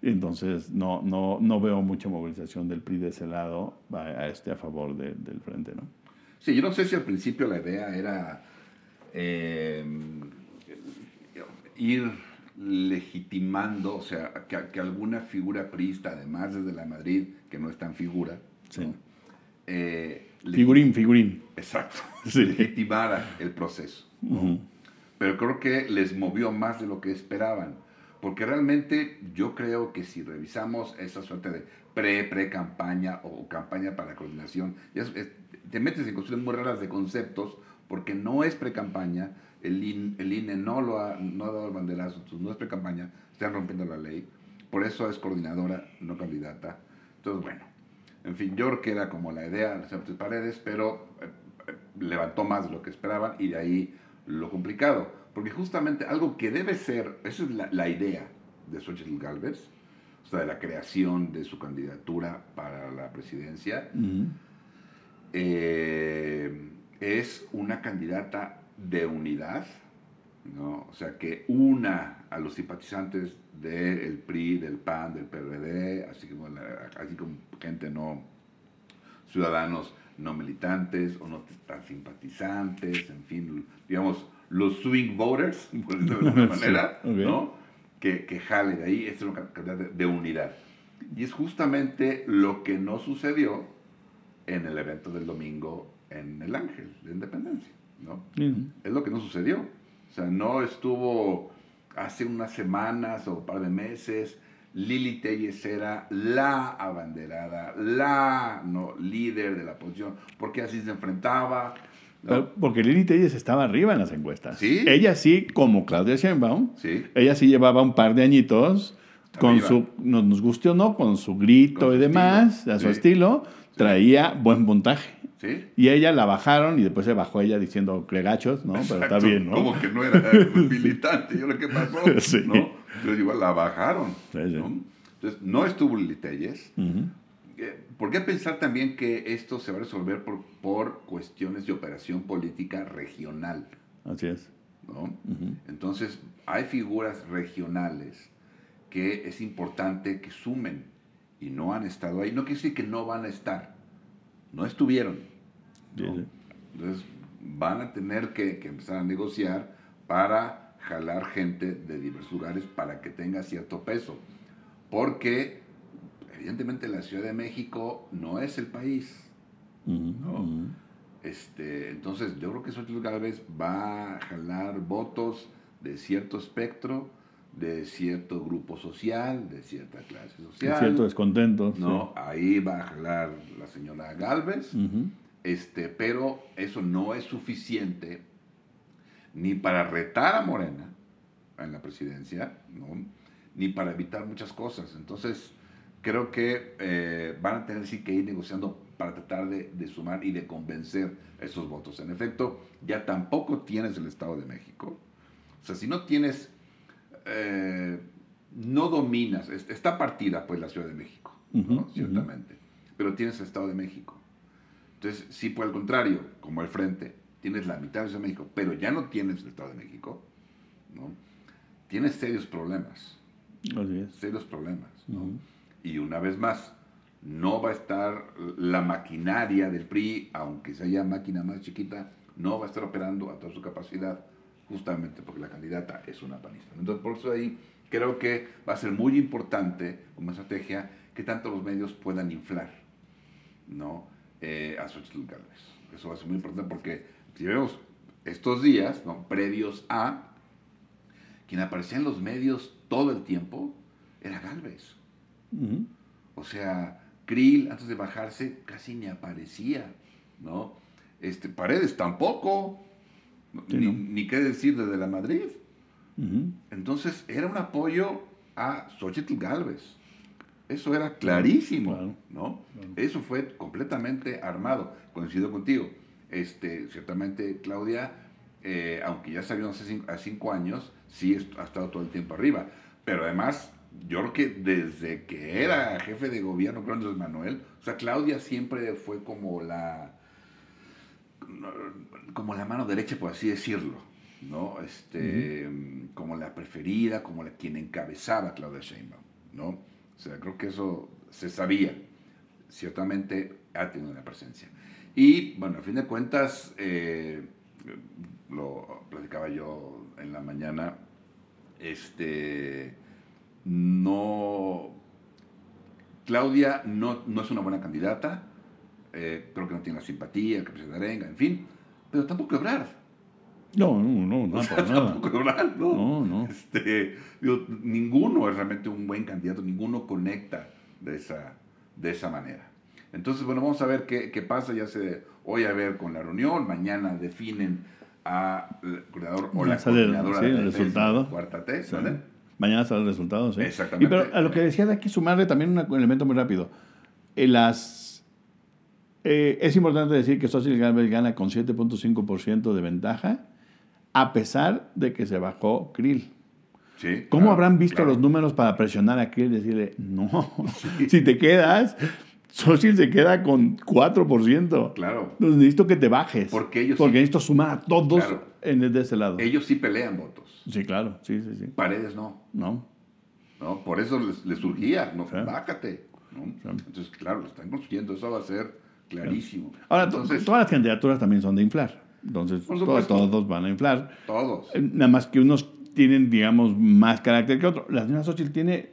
Entonces no, no, no veo mucha movilización del PRI de ese lado a, este a favor del frente, ¿no? Sí, yo no sé si al principio la idea era eh, ir legitimando, o sea, que, alguna figura priista, además desde la Madrid, que no es tan figura, eh, figurín, figurín. Exacto, <laughs> legitimara el proceso. Pero creo que les movió más de lo que esperaban. Porque realmente yo creo que si revisamos esa suerte de pre-pre-campaña o campaña para coordinación, te metes en cuestiones muy raras de conceptos porque no es pre-campaña, el, INE no, lo ha, no ha dado el banderazo, no es pre-campaña, están rompiendo la ley, por eso es coordinadora, no candidata. Entonces, bueno, en fin, yo creo que era como la idea de Sánchez Paredes, pero eh, eh, levantó más de lo que esperaban y de ahí lo complicado. Porque justamente algo que debe ser, esa es la, idea de Xochitl Galvez, o sea, de la creación de su candidatura para la presidencia, eh, es una candidata de unidad, ¿no? o sea, que una a los simpatizantes del PRI, del PAN, del PRD, así como, así como gente no, ciudadanos no militantes o no tan simpatizantes, en fin, digamos, los swing voters, <laughs> por decirlo de alguna <laughs> manera, ¿no? Que, que, jale de ahí, es una candidata de unidad. Y es justamente lo que no sucedió en el evento del domingo en el Ángel de Independencia, ¿no? Es lo que no sucedió. O sea, no estuvo hace unas semanas o un par de meses, Lili Telles era la abanderada, la no, líder de la posición, porque así se enfrentaba. Porque Lili Telles estaba arriba en las encuestas. ¿Sí? Ella sí, como Claudia Sheinbaum, ¿Sí? ella sí llevaba un par de añitos con su, nos, nos guste o no, con su grito y demás, a su estilo, traía buen puntaje. Y ella la bajaron y después se bajó ella diciendo cregachos, ¿no? Pero está bien, ¿no? Como que no era <laughs> militante, yo lo que pasó, <laughs> ¿no? Entonces igual la bajaron, ¿no? Entonces no estuvo Lili Telles. Eh, ¿Por qué pensar también que esto se va a resolver por, por cuestiones de operación política regional? Así es. ¿no? Entonces, hay figuras regionales que es importante que sumen y no han estado ahí. No quiere decir que no van a estar, no estuvieron. Entonces van a tener que, empezar a negociar para jalar gente de diversos lugares para que tenga cierto peso. Porque evidentemente la Ciudad de México no es el país. este, entonces yo creo que Xochitl vez va a jalar votos de cierto espectro, de cierto grupo social, de cierta clase social. De cierto descontento. No, ahí va a jalar la señora Galvez. Este, pero eso no es suficiente ni para retar a Morena, en la presidencia, ¿no? ni para evitar muchas cosas. Entonces, creo que eh, van a tener sí que ir negociando para tratar de, de, sumar y de convencer esos votos. En efecto, ya tampoco tienes el Estado de México. O sea, si no tienes, eh, no dominas, está partida pues la Ciudad de México, ¿no? ciertamente, pero tienes el Estado de México. Entonces, si por el contrario, como el Frente, tienes la mitad de Ciudad de México, pero ya no tienes el Estado de México, ¿no? tienes serios problemas. Serios problemas. ¿no? Y una vez más, no va a estar la maquinaria del PRI, aunque sea máquina más chiquita, no va a estar operando a toda su capacidad, justamente porque la candidata es una panista. Entonces, por eso ahí creo que va a ser muy importante como estrategia que tanto los medios puedan inflar ¿no? Eh, a Xochitl Gálvez. Eso va a ser muy importante porque si vemos estos días, ¿no? previos a, quien aparecía en los medios todo el tiempo era Galvez. O sea, Krill, antes de bajarse, casi ni aparecía, ¿no? Este, Paredes tampoco, ni, qué decir desde la Madrid. Entonces, era un apoyo a Xochitl Galvez. Eso era clarísimo, ¿no? Eso fue completamente armado. Coincido contigo. Este, ciertamente, Claudia, eh, aunque ya salió hace cinco, a cinco años, sí ha estado todo el tiempo arriba. Pero además, yo creo que desde que era jefe de gobierno, Andrés Manuel, o sea, Claudia siempre fue como la, como la mano derecha, por así decirlo, ¿no? Este, Como la preferida, como la quien encabezaba a Claudia Sheinbaum, ¿no? O sea, creo que eso se sabía. Ciertamente ha tenido una presencia. Y, bueno, a fin de cuentas, eh, lo platicaba yo en la mañana, este no. Claudia no, no es una buena candidata, eh, creo que no tiene la simpatía, que de arenga, en fin, pero tampoco Ebrard. No, no, no, no, <laughs> tampoco Ebrard, no. no, no. Este, ninguno es realmente un buen candidato, ninguno conecta de esa, de esa manera. Entonces, bueno, vamos a ver qué, qué pasa, ya se hoy a ver con la reunión, mañana definen a el coordinador o la coordinadora sí, el resultado. Cuarta T, Mañana salen los resultados. ¿eh? Exactamente. Y pero a lo que decía de aquí sumarle también un elemento muy rápido. Las, eh, es importante decir que Social Gálvez gana con 7.5% de ventaja, a pesar de que se bajó Krill. Sí, ¿Cómo habrán visto los números para presionar a Krill y decirle, no, <laughs> si te quedas, Social se queda con 4%. Claro. Entonces necesito que te bajes. Porque ellos Porque necesito sumar a todos en de ese lado. Ellos sí pelean votos. Sí, claro, sí, sí, sí. Paredes no. No. No, por eso les, surgía, no, bájate. Entonces, claro, lo están construyendo, eso va a ser clarísimo. Ahora, Entonces, todas las candidaturas también son de inflar. Entonces, todos, todos, van a inflar. Todos. Eh, nada más que unos tienen, digamos, más carácter que otros. La señora Xochitl tiene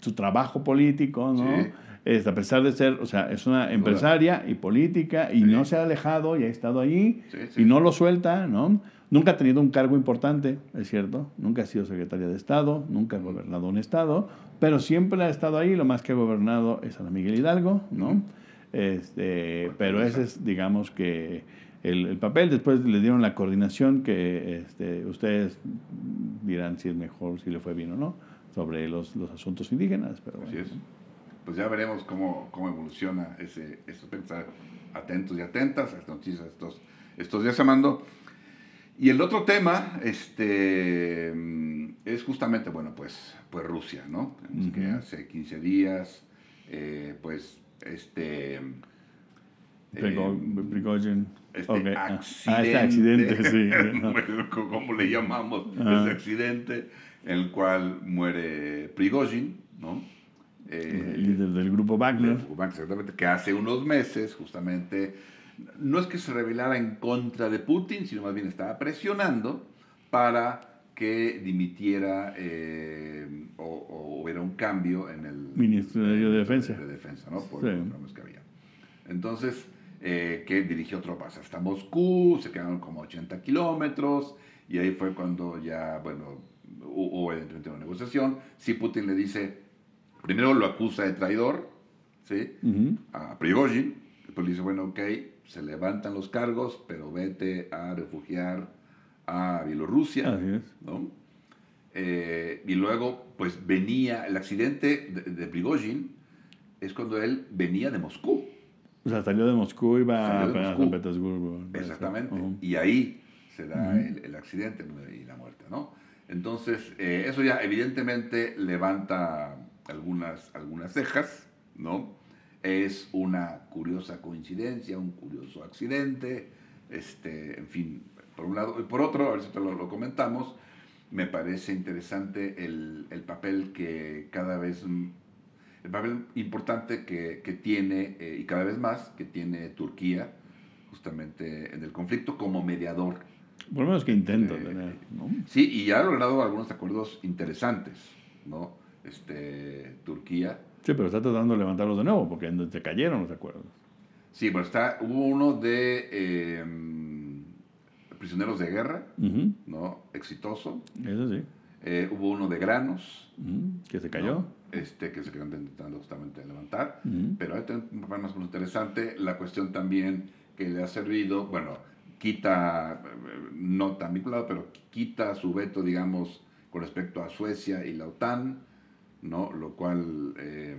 su trabajo político, ¿no? a pesar de ser, o sea, es una empresaria y política y no se ha alejado y ha estado allí y no lo suelta, ¿no? Nunca ha tenido un cargo importante, es cierto, nunca ha sido secretaria de Estado, nunca ha gobernado un Estado, pero siempre ha estado ahí, lo más que ha gobernado es Ana Miguel Hidalgo, ¿no? Este, pero ese es, digamos que el, papel, después le dieron la coordinación que este, ustedes dirán si es mejor, si le fue bien o no, sobre los, los asuntos indígenas. Pero Así es. Pues ya veremos cómo, cómo evoluciona ese, eso, pensar atentos y atentas a estas noticias estos, estos días, Amando. Y el otro tema este, es justamente, bueno, pues, pues Rusia, ¿no? Que hace 15 días, eh, pues, este... Eh, Prigozhin. Este ah, accidente, ah, este accidente, sí. <laughs> ¿Cómo le llamamos? Ese accidente en el cual muere Prigozhin, ¿no? Eh, el líder del grupo Wagner. Exactamente, que hace unos meses justamente no es que se rebelara en contra de Putin, sino más bien estaba presionando para que dimitiera eh, o, hubiera un cambio en el Ministerio de Defensa. De, Defensa, ¿no? Por los que había. Entonces, eh, que dirigió tropas hasta Moscú, se quedaron como 80 kilómetros, y ahí fue cuando ya, bueno, hubo evidentemente una negociación. Si Putin le dice, primero lo acusa de traidor, ¿sí? A Prigozhin, después le dice, bueno, ok, se levantan los cargos, pero vete a refugiar a Bielorrusia. ¿no? Eh, y luego, pues venía, el accidente de, de Prigozhin es cuando él venía de Moscú. O sea, salió de Moscú y de a. San Petersburgo. Exactamente. Y ahí se da el, el accidente y la muerte, ¿no? Entonces, eh, eso ya evidentemente levanta algunas, algunas cejas, ¿no? Es una curiosa coincidencia, un curioso accidente, este, en fin, por un lado. Y por otro, a ver si te lo, lo comentamos, me parece interesante el, el papel que cada vez, el papel importante que, que tiene, eh, y cada vez más, que tiene Turquía, justamente en el conflicto como mediador. Por lo menos que intenta Eh, tener, ¿no? Sí, y ya ha logrado algunos acuerdos interesantes, ¿no? Este, Turquía. Sí, pero está tratando de levantarlos de nuevo porque se cayeron los acuerdos. Sí, bueno, está, hubo uno de eh, prisioneros de guerra, ¿no? Exitoso. Eso sí. Eh, hubo uno de granos, Que se cayó. ¿no? Este, que se quedó intentando justamente levantar. Ujú. Pero hay un papel más interesante, la cuestión también que le ha servido, bueno, quita, no tan vinculado, pero quita su veto, digamos, con respecto a Suecia y la OTAN, ¿no? Lo cual eh,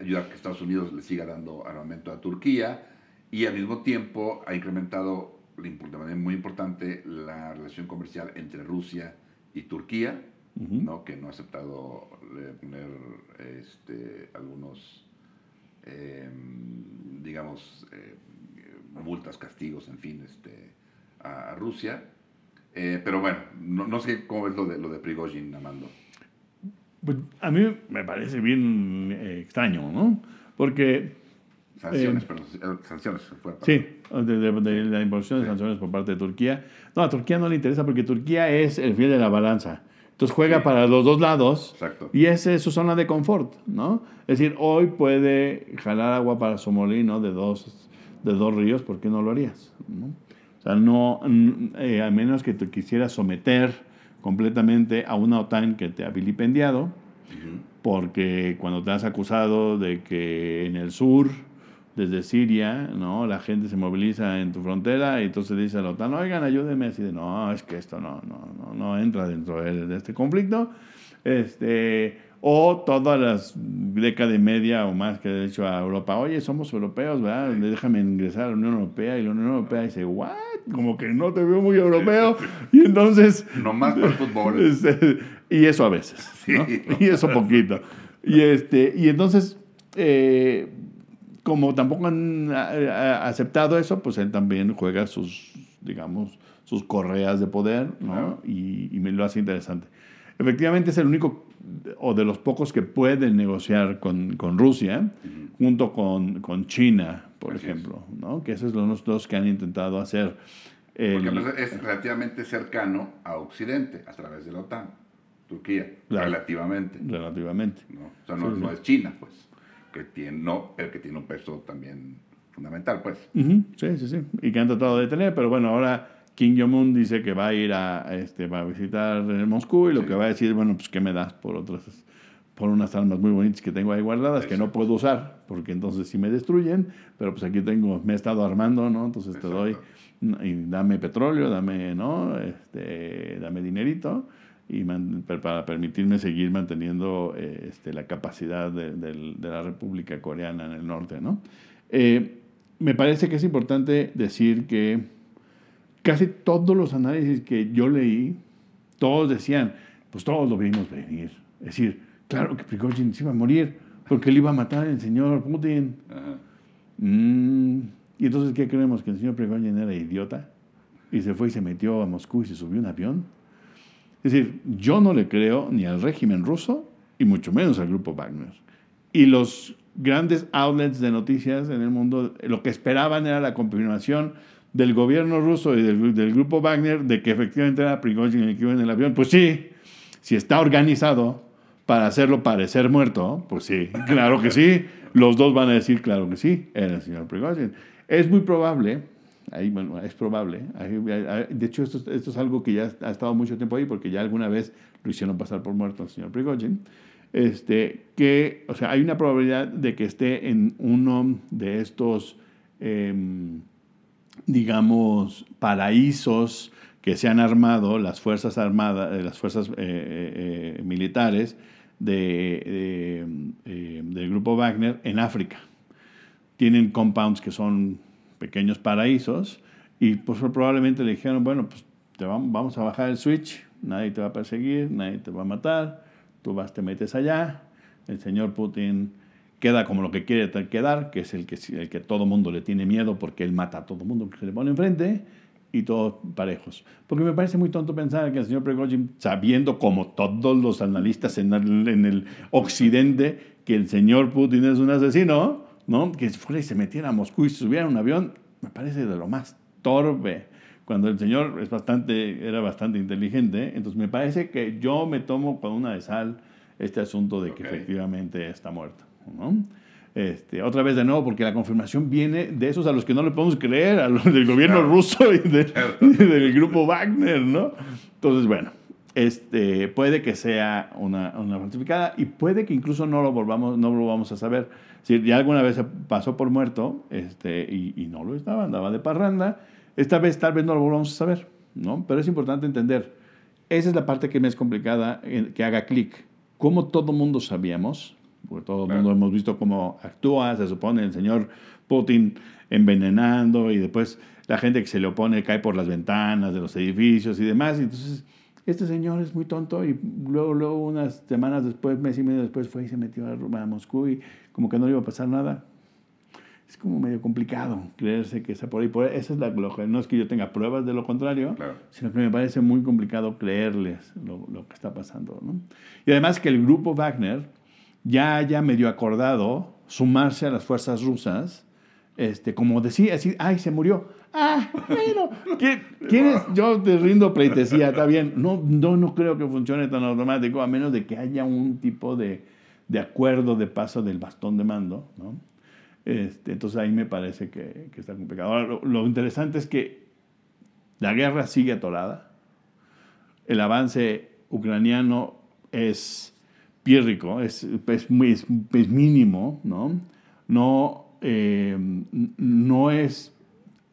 ayuda a que Estados Unidos le siga dando armamento a Turquía y al mismo tiempo ha incrementado de manera muy importante la relación comercial entre Rusia y Turquía, ¿no? que no ha aceptado poner este, algunos, eh, digamos, eh, multas, castigos, en fin, este, a, a Rusia. Eh, pero bueno, no, no sé cómo es lo de, lo de Prigozhin, Amando. Pues a mí me parece bien eh, extraño, ¿no? Porque Sanciones, Eh, perdón, sanciones. Fue Sí, de, de- de la imposición de Sí. sanciones por parte de Turquía. No, a Turquía no le interesa porque Turquía es el fiel de la balanza. Entonces juega Sí. para los dos lados Exacto. y esa es su zona de confort, ¿no? Es decir, hoy puede jalar agua para su molino de dos, de dos ríos, ¿por qué no lo harías? ¿no? O sea, no, eh, a menos que te quisieras someter completamente a una OTAN que te ha vilipendiado, porque cuando te has acusado de que en el sur, desde Siria, ¿no? la gente se moviliza en tu frontera y entonces dice a la OTAN, oigan, ayúdenme, así de, no, es que esto no, no, no, no entra dentro de, de este conflicto. Este, o todas las décadas y media o más que he hecho a Europa, oye, somos europeos, ¿verdad? Déjame ingresar a la Unión Europea y la Unión Europea dice, ¿what? Como que no te veo muy europeo. Y entonces... <laughs> No más para el fútbol. <laughs> Este, y eso a veces, ¿no? Sí. Y eso poquito. Y, este, y entonces, eh, como tampoco han a- a- aceptado eso, pues él también juega sus, digamos, sus correas de poder, ¿no? Y, y me lo hace interesante. Efectivamente es el único o de los pocos que pueden negociar con, con Rusia, junto con, con China, por Así es. ejemplo, ¿no? Que esos son los dos que han intentado hacer. el- Porque además es relativamente cercano a Occidente a través de la OTAN. Turquía, Claro. relativamente. relativamente. ¿no? O sea, no, Sí, no sí. es China, pues. Que tiene, no, pero que tiene un peso también fundamental, pues. Ujú, Sí, sí, sí. Y que han tratado de detener, pero bueno, ahora Kim Jong-un dice que va a ir a, a este, va a visitar Moscú y lo Sí. que va a decir, bueno, pues ¿qué me das por otras, por unas armas muy bonitas que tengo ahí guardadas que no Exacto. puedo usar, porque entonces sí me destruyen, pero pues aquí tengo, me he estado armando, ¿no? Entonces te doy, y dame petróleo, dame, ¿no? Este, dame dinerito y man- para permitirme seguir manteniendo eh, este, la capacidad de, del- de la República Coreana en el norte, ¿no? Eh, me parece que es importante decir que casi todos los análisis que yo leí, todos decían, pues todos lo vimos venir. Es decir, claro que Prigozhin se iba a morir porque le iba a matar el señor Putin. Ajá. Mm, Y entonces, ¿qué creemos? ¿Que el señor Prigozhin era idiota? Y se fue y se metió a Moscú y se subió a un avión. Es decir, yo no le creo ni al régimen ruso y mucho menos al grupo Wagner. Y los grandes outlets de noticias en el mundo lo que esperaban era la confirmación del gobierno ruso y del, del grupo Wagner de que efectivamente era Prigozhin el que iba en el avión. Pues sí, si está organizado para hacerlo parecer muerto, pues sí, claro que sí. Los dos van a decir, claro que sí, era el señor Prigozhin. Es muy probable, ahí, bueno, es probable, ahí- de hecho esto, esto es algo que ya ha estado mucho tiempo ahí porque ya alguna vez lo hicieron pasar por muerto al señor Prigozhin, este, que, o sea, hay una probabilidad de que esté en uno de estos, em, digamos, paraísos que se han armado las fuerzas armadas, las fuerzas militares de, del grupo Wagner en África. Tienen compounds que son pequeños paraísos y pues probablemente le dijeron, bueno, pues te vamos a bajar el switch, nadie te va a perseguir, nadie te va a matar, tú vas, te metes allá, el señor Putin queda como lo que quiere quedar, que es el que, el que todo mundo le tiene miedo porque él mata a todo mundo que se le pone enfrente y todos parejos. Porque me parece muy tonto pensar que el señor Prigozhin, sabiendo como todos los analistas en el occidente que el señor Putin es un asesino, ¿no? que fuera y se metiera a Moscú y subiera a un avión, me parece de lo más torpe cuando el señor es bastante, era bastante inteligente. Entonces me parece que yo me tomo con una de sal este asunto de que efectivamente está muerto. ¿no? Este, otra vez de nuevo, porque la confirmación viene de esos a los que no le podemos creer, a los del gobierno ruso <laughs> y, del grupo Wagner, ¿no? Entonces, bueno, este, puede que sea una, una falsificada y puede que incluso no lo volvamos, no lo vamos a saber. Si ya alguna vez pasó por muerto este, y, y no lo estaba, andaba de parranda, esta vez tal vez no lo volvamos a saber, ¿no? Pero es importante entender. Esa es la parte que me es complicada que haga clic. Como todo mundo sabíamos, porque todo el mundo hemos visto cómo actúa, se supone el señor Putin envenenando y después la gente que se le opone cae por las ventanas de los edificios y demás. Entonces, este señor es muy tonto y luego, luego unas semanas después, mes y medio después, fue y se metió a, a Moscú y como que no le iba a pasar nada es como medio complicado creerse que está por ahí. Por, esa es la, no es que yo tenga pruebas de lo contrario, sino que me parece muy complicado creerles lo, lo, que está pasando. ¿no? Y además que el grupo Wagner ya haya medio acordado sumarse a las fuerzas rusas, este, como decía, decir, ay, se murió. Ah, bueno, <laughs> ¿quién es? Yo te rindo pleitesía, está bien. No, no, no creo que funcione tan automático, a menos de que haya un tipo de, de acuerdo de paso del bastón de mando, ¿no? Este, entonces ahí me parece que, está complicado. Ahora, lo, interesante es que la guerra sigue atorada, el avance ucraniano es pírrico, es, es, es, mínimo, ¿no? No, eh, no es,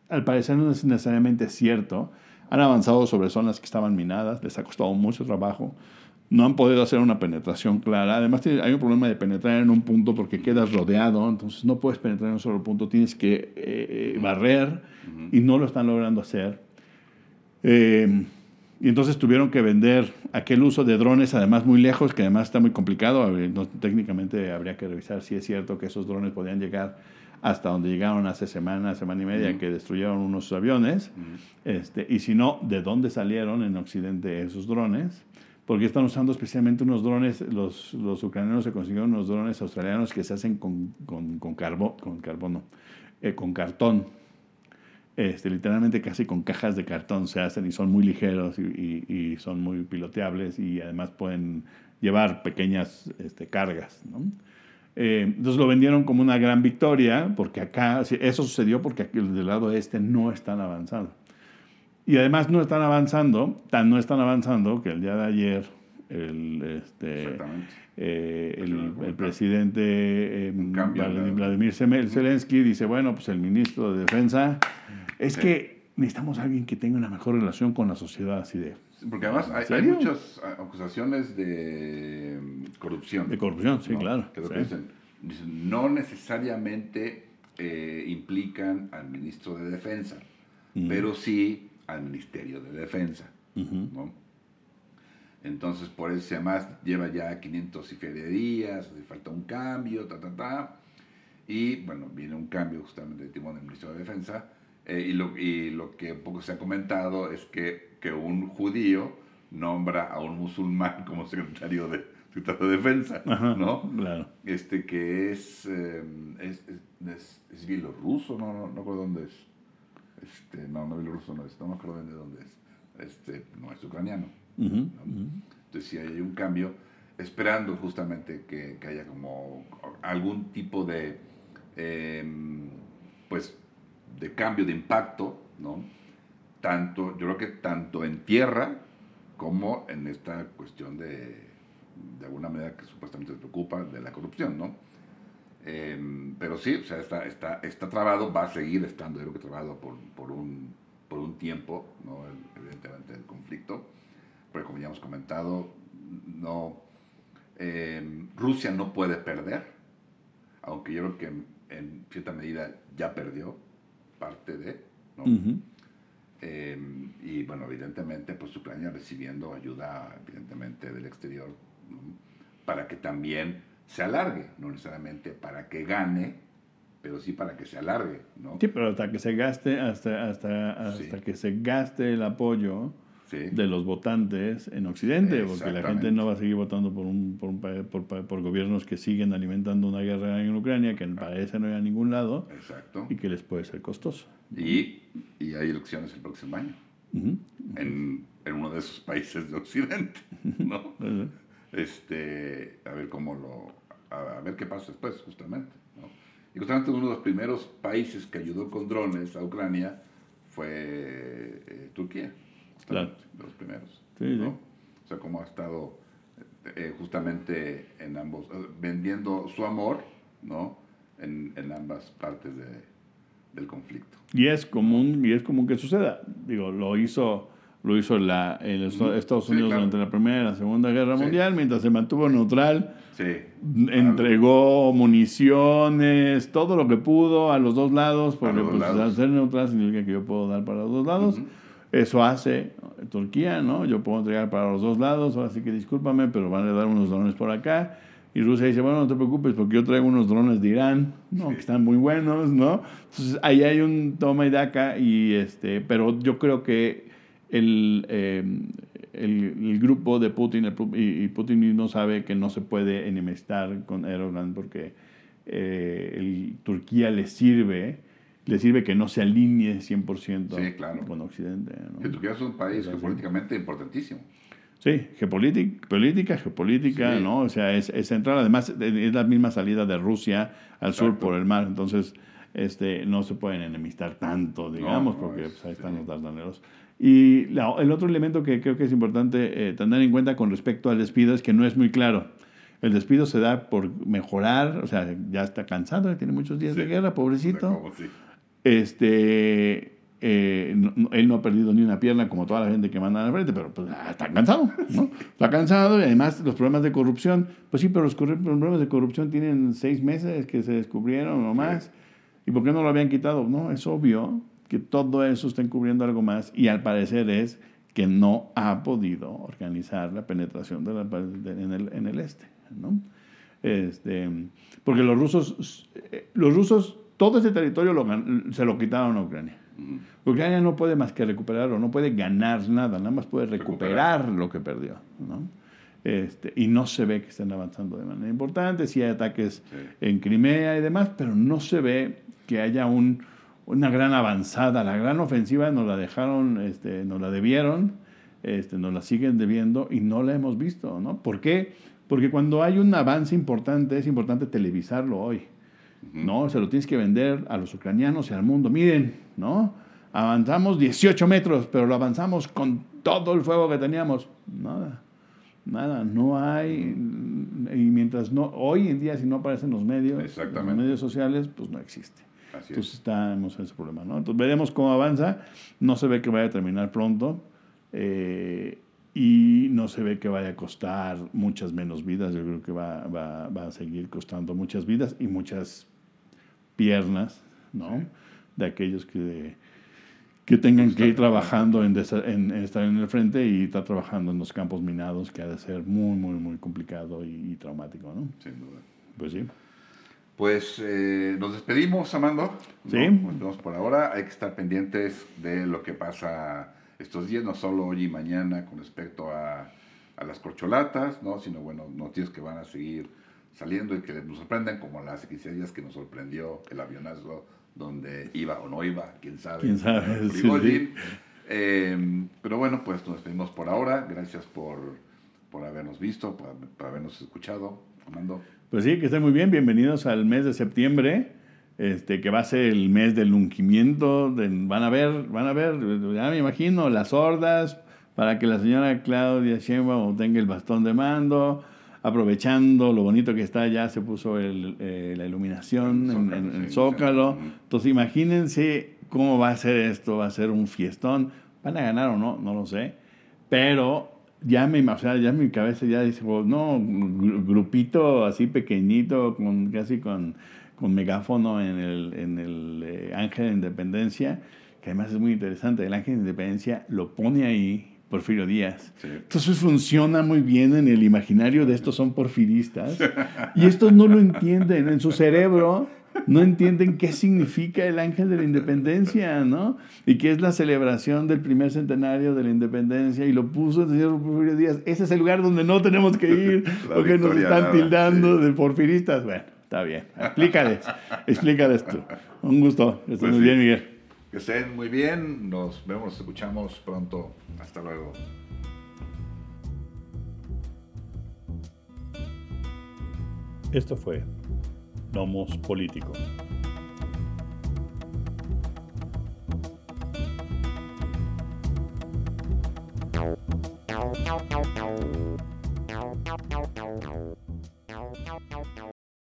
al parecer no es necesariamente cierto. Han avanzado sobre zonas que estaban minadas, les ha costado mucho trabajo no han podido hacer una penetración clara. Además, hay un problema de penetrar en un punto porque quedas rodeado, entonces no puedes penetrar en un solo punto, tienes que eh, eh, barrer y no lo están logrando hacer. Eh, y entonces tuvieron que vender aquel uso de drones, además muy lejos, que además está muy complicado. técnicamente habría que revisar si es cierto que esos drones podían llegar hasta donde llegaron hace semana, semana y media, que destruyeron unos aviones. este, y si no, de dónde salieron en Occidente esos drones porque están usando especialmente unos drones, los, los ucranianos se consiguieron unos drones australianos que se hacen con, con, con, con carbono, eh, con cartón. Este, literalmente casi con cajas de cartón se hacen y son muy ligeros y, y, son muy piloteables y además pueden llevar pequeñas este, cargas. ¿no? Eh, entonces lo vendieron como una gran victoria porque acá, eso sucedió porque aquí del lado este no están avanzando. Y además no están avanzando, tan no están avanzando que el día de ayer el, este, eh, el, presidente eh, Vladimir Zelensky dice, bueno, pues el ministro de Defensa, es que necesitamos a alguien que tenga una mejor relación con la sociedad, así de... Porque además hay, muchas acusaciones de mm, corrupción. De corrupción, sí, claro. no necesariamente eh, implican al ministro de Defensa, pero sí al Ministerio de Defensa. Entonces, por eso además lleva ya 500 y feria días, hace falta un cambio, ta, ta, ta. Y bueno, viene un cambio justamente de timón del Ministerio de Defensa. Eh, y, lo, y lo que un poco se ha comentado es que, que un judío nombra a un musulmán <laughs> como secretario de, secretario de Defensa, ¿no? Claro. Este que es, eh, es, es, es, bielorruso, no, no, no recuerdo dónde es. Este, no, no bielorruso no es, no me acuerdo de dónde es. Este, no es ucraniano. Entonces si hay un cambio, esperando justamente que, que haya como algún tipo de, em, pues, de cambio de impacto, ¿no? Tanto, yo creo que tanto en tierra como en esta cuestión de, de alguna manera que supuestamente se preocupa de la corrupción, ¿no? Em, pero sí, o sea, está, está, está trabado, va a seguir estando, yo creo que trabado por, por, un, por un tiempo, ¿no? evidentemente ya hemos comentado, no, eh, Rusia no puede perder, aunque yo creo que en, cierta medida ya perdió parte de, ¿no? Eh, y bueno, evidentemente, pues Ucrania recibiendo ayuda, evidentemente, del exterior, para que también se alargue, no necesariamente para que gane, pero sí para que se alargue, ¿no? Sí, pero hasta que se gaste, hasta, hasta, hasta que se gaste el apoyo de los votantes en Occidente, porque la gente no va a seguir votando por, un, por, un, por, por, gobiernos que siguen alimentando una guerra en Ucrania que parece no ir a ningún lado Exacto. y que les puede ser costoso. Y, y hay elecciones el próximo año en, en, uno de esos países de Occidente, ¿no? <laughs> este, a ver cómo lo, a, ver qué pasa después, justamente. ¿no? Y justamente uno de los primeros países que ayudó con drones a Ucrania fue eh, Turquía, claro. de los primeros. Sí, ¿no? O sea, cómo ha estado eh, justamente en ambos, eh, vendiendo su amor, ¿no? En, en ambas partes de, del conflicto. Y es común, y es común que suceda. Digo, lo hizo lo hizo la, en Estados Unidos durante la Primera y la Segunda Guerra Mundial, mientras se mantuvo neutral, entregó municiones, todo lo que pudo a los dos lados, porque pues, al ser neutral significa que yo puedo dar para los dos lados. Eso hace Turquía, ¿no? Yo puedo entregar para los dos lados, ahora sí que discúlpame, pero van a dar unos drones por acá. Y Rusia dice, bueno, no te preocupes porque yo traigo unos drones de Irán, ¿no? Que están muy buenos, ¿no? Entonces ahí hay un toma y daca, y este, pero yo creo que el, eh, el, grupo de Putin, y, Putin mismo sabe que no se puede enemistar con Erdogan porque eh, el, Turquía le sirve, le sirve que no se alinee 100% con Occidente. Turquía es un país políticamente importantísimo. Sí, geopolítica, política, geopolítica, ¿no? O sea, es, es, central. Además, es la misma salida de Rusia al sur por el mar. Entonces, este, no se pueden enemistar tanto, digamos, porque pues, ahí están los dardaneros. Y el otro elemento que creo que es importante eh, tener en cuenta con respecto al despido es que no es muy claro. El despido se da por mejorar, o sea, ya está cansado, tiene muchos días de guerra, pobrecito. Este, eh, él no ha perdido ni una pierna como toda la gente que manda al frente, pero pues, ah, está cansado, ¿no? <laughs> Está cansado y además los problemas de corrupción, pues sí, pero los problemas de corrupción tienen seis meses que se descubrieron o más. ¿Y por qué no lo habían quitado? No, es obvio que todo eso está encubriendo algo más y al parecer es que no ha podido organizar la penetración de la, en, el, en, el, este. ¿no? Este, porque los rusos, los rusos, todo ese territorio lo, se lo quitaron a Ucrania. Ucrania no puede más que recuperarlo, no puede ganar nada, nada más puede recuperar, lo que perdió. ¿no? Este, y no se ve que estén avanzando de manera importante, sí hay ataques en Crimea y demás, pero no se ve que haya un, una gran avanzada. La gran ofensiva nos la dejaron, este, nos la debieron, este, nos la siguen debiendo y no la hemos visto, ¿no? ¿Por qué? Porque cuando hay un avance importante, es importante televisarlo hoy, ¿no? Se lo tienes que vender a los ucranianos y al mundo. Miren, ¿no? Avanzamos 18 metros, pero lo avanzamos con todo el fuego que teníamos. Nada, nada, no hay. Y mientras no, hoy en día, si no aparecen los medios, los medios sociales, pues no existe. Entonces estamos en ese problema, ¿no? Entonces veremos cómo avanza. No se ve que vaya a terminar pronto. Eh, y no se ve que vaya a costar muchas menos vidas. Yo creo que va, va, va a seguir costando muchas vidas y muchas piernas, ¿no? De aquellos que, que tengan que ir trabajando en, en, estar en el frente y estar trabajando en los campos minados, que ha de ser muy, muy, muy complicado y, y traumático, ¿no? Sin duda. Pues sí. Pues eh, nos despedimos, Amando. Sí. Nos por ahora. Hay que estar pendientes de lo que pasa estos días, no solo hoy y mañana con respecto a, a las corcholatas, ¿no? sino bueno, noticias que van a seguir saliendo y que nos sorprenden, como las 15 días que nos sorprendió el avionazo donde iba o no iba, quién sabe. ¿Quién sabe? <laughs> Sí, eh, pero bueno, pues nos despedimos por ahora. Gracias por, por habernos visto, por, por habernos escuchado. Amando. Pues sí, que estén muy bien. Bienvenidos al mes de septiembre, este, que va a ser el mes del ungimiento. van a ver, van a ver, ya me imagino, las hordas para que la señora Claudia Sheinbaum tenga el bastón de mando. Aprovechando lo bonito que está, ya se puso eh, la iluminación en, el Zócalo. Entonces, imagínense cómo va a ser esto. Va a ser un fiestón. ¿Van a ganar o no? No lo sé. Pero ya me, o sea, ya mi cabeza ya dice, oh, no, grupito así pequeñito, con, casi con, con megáfono en el, en el eh, Ángel de Independencia, que además es muy interesante, el Ángel de Independencia lo pone ahí Porfirio Díaz. Entonces funciona muy bien en el imaginario de estos son porfiristas y estos no lo entienden en su cerebro no entienden qué significa el ángel de la independencia, ¿no? Y qué es la celebración del primer centenario de la independencia, y lo puso el señor Porfirio Díaz. Ese es el lugar donde no tenemos que ir, porque nos están tildando de porfiristas. Bueno, está bien. Explícales, explícales tú. Un gusto. Estén pues muy bien, Miguel. Que estén muy bien. Nos vemos, nos escuchamos pronto. Hasta luego. Esto fue Nomos Políticos. Now, now, now.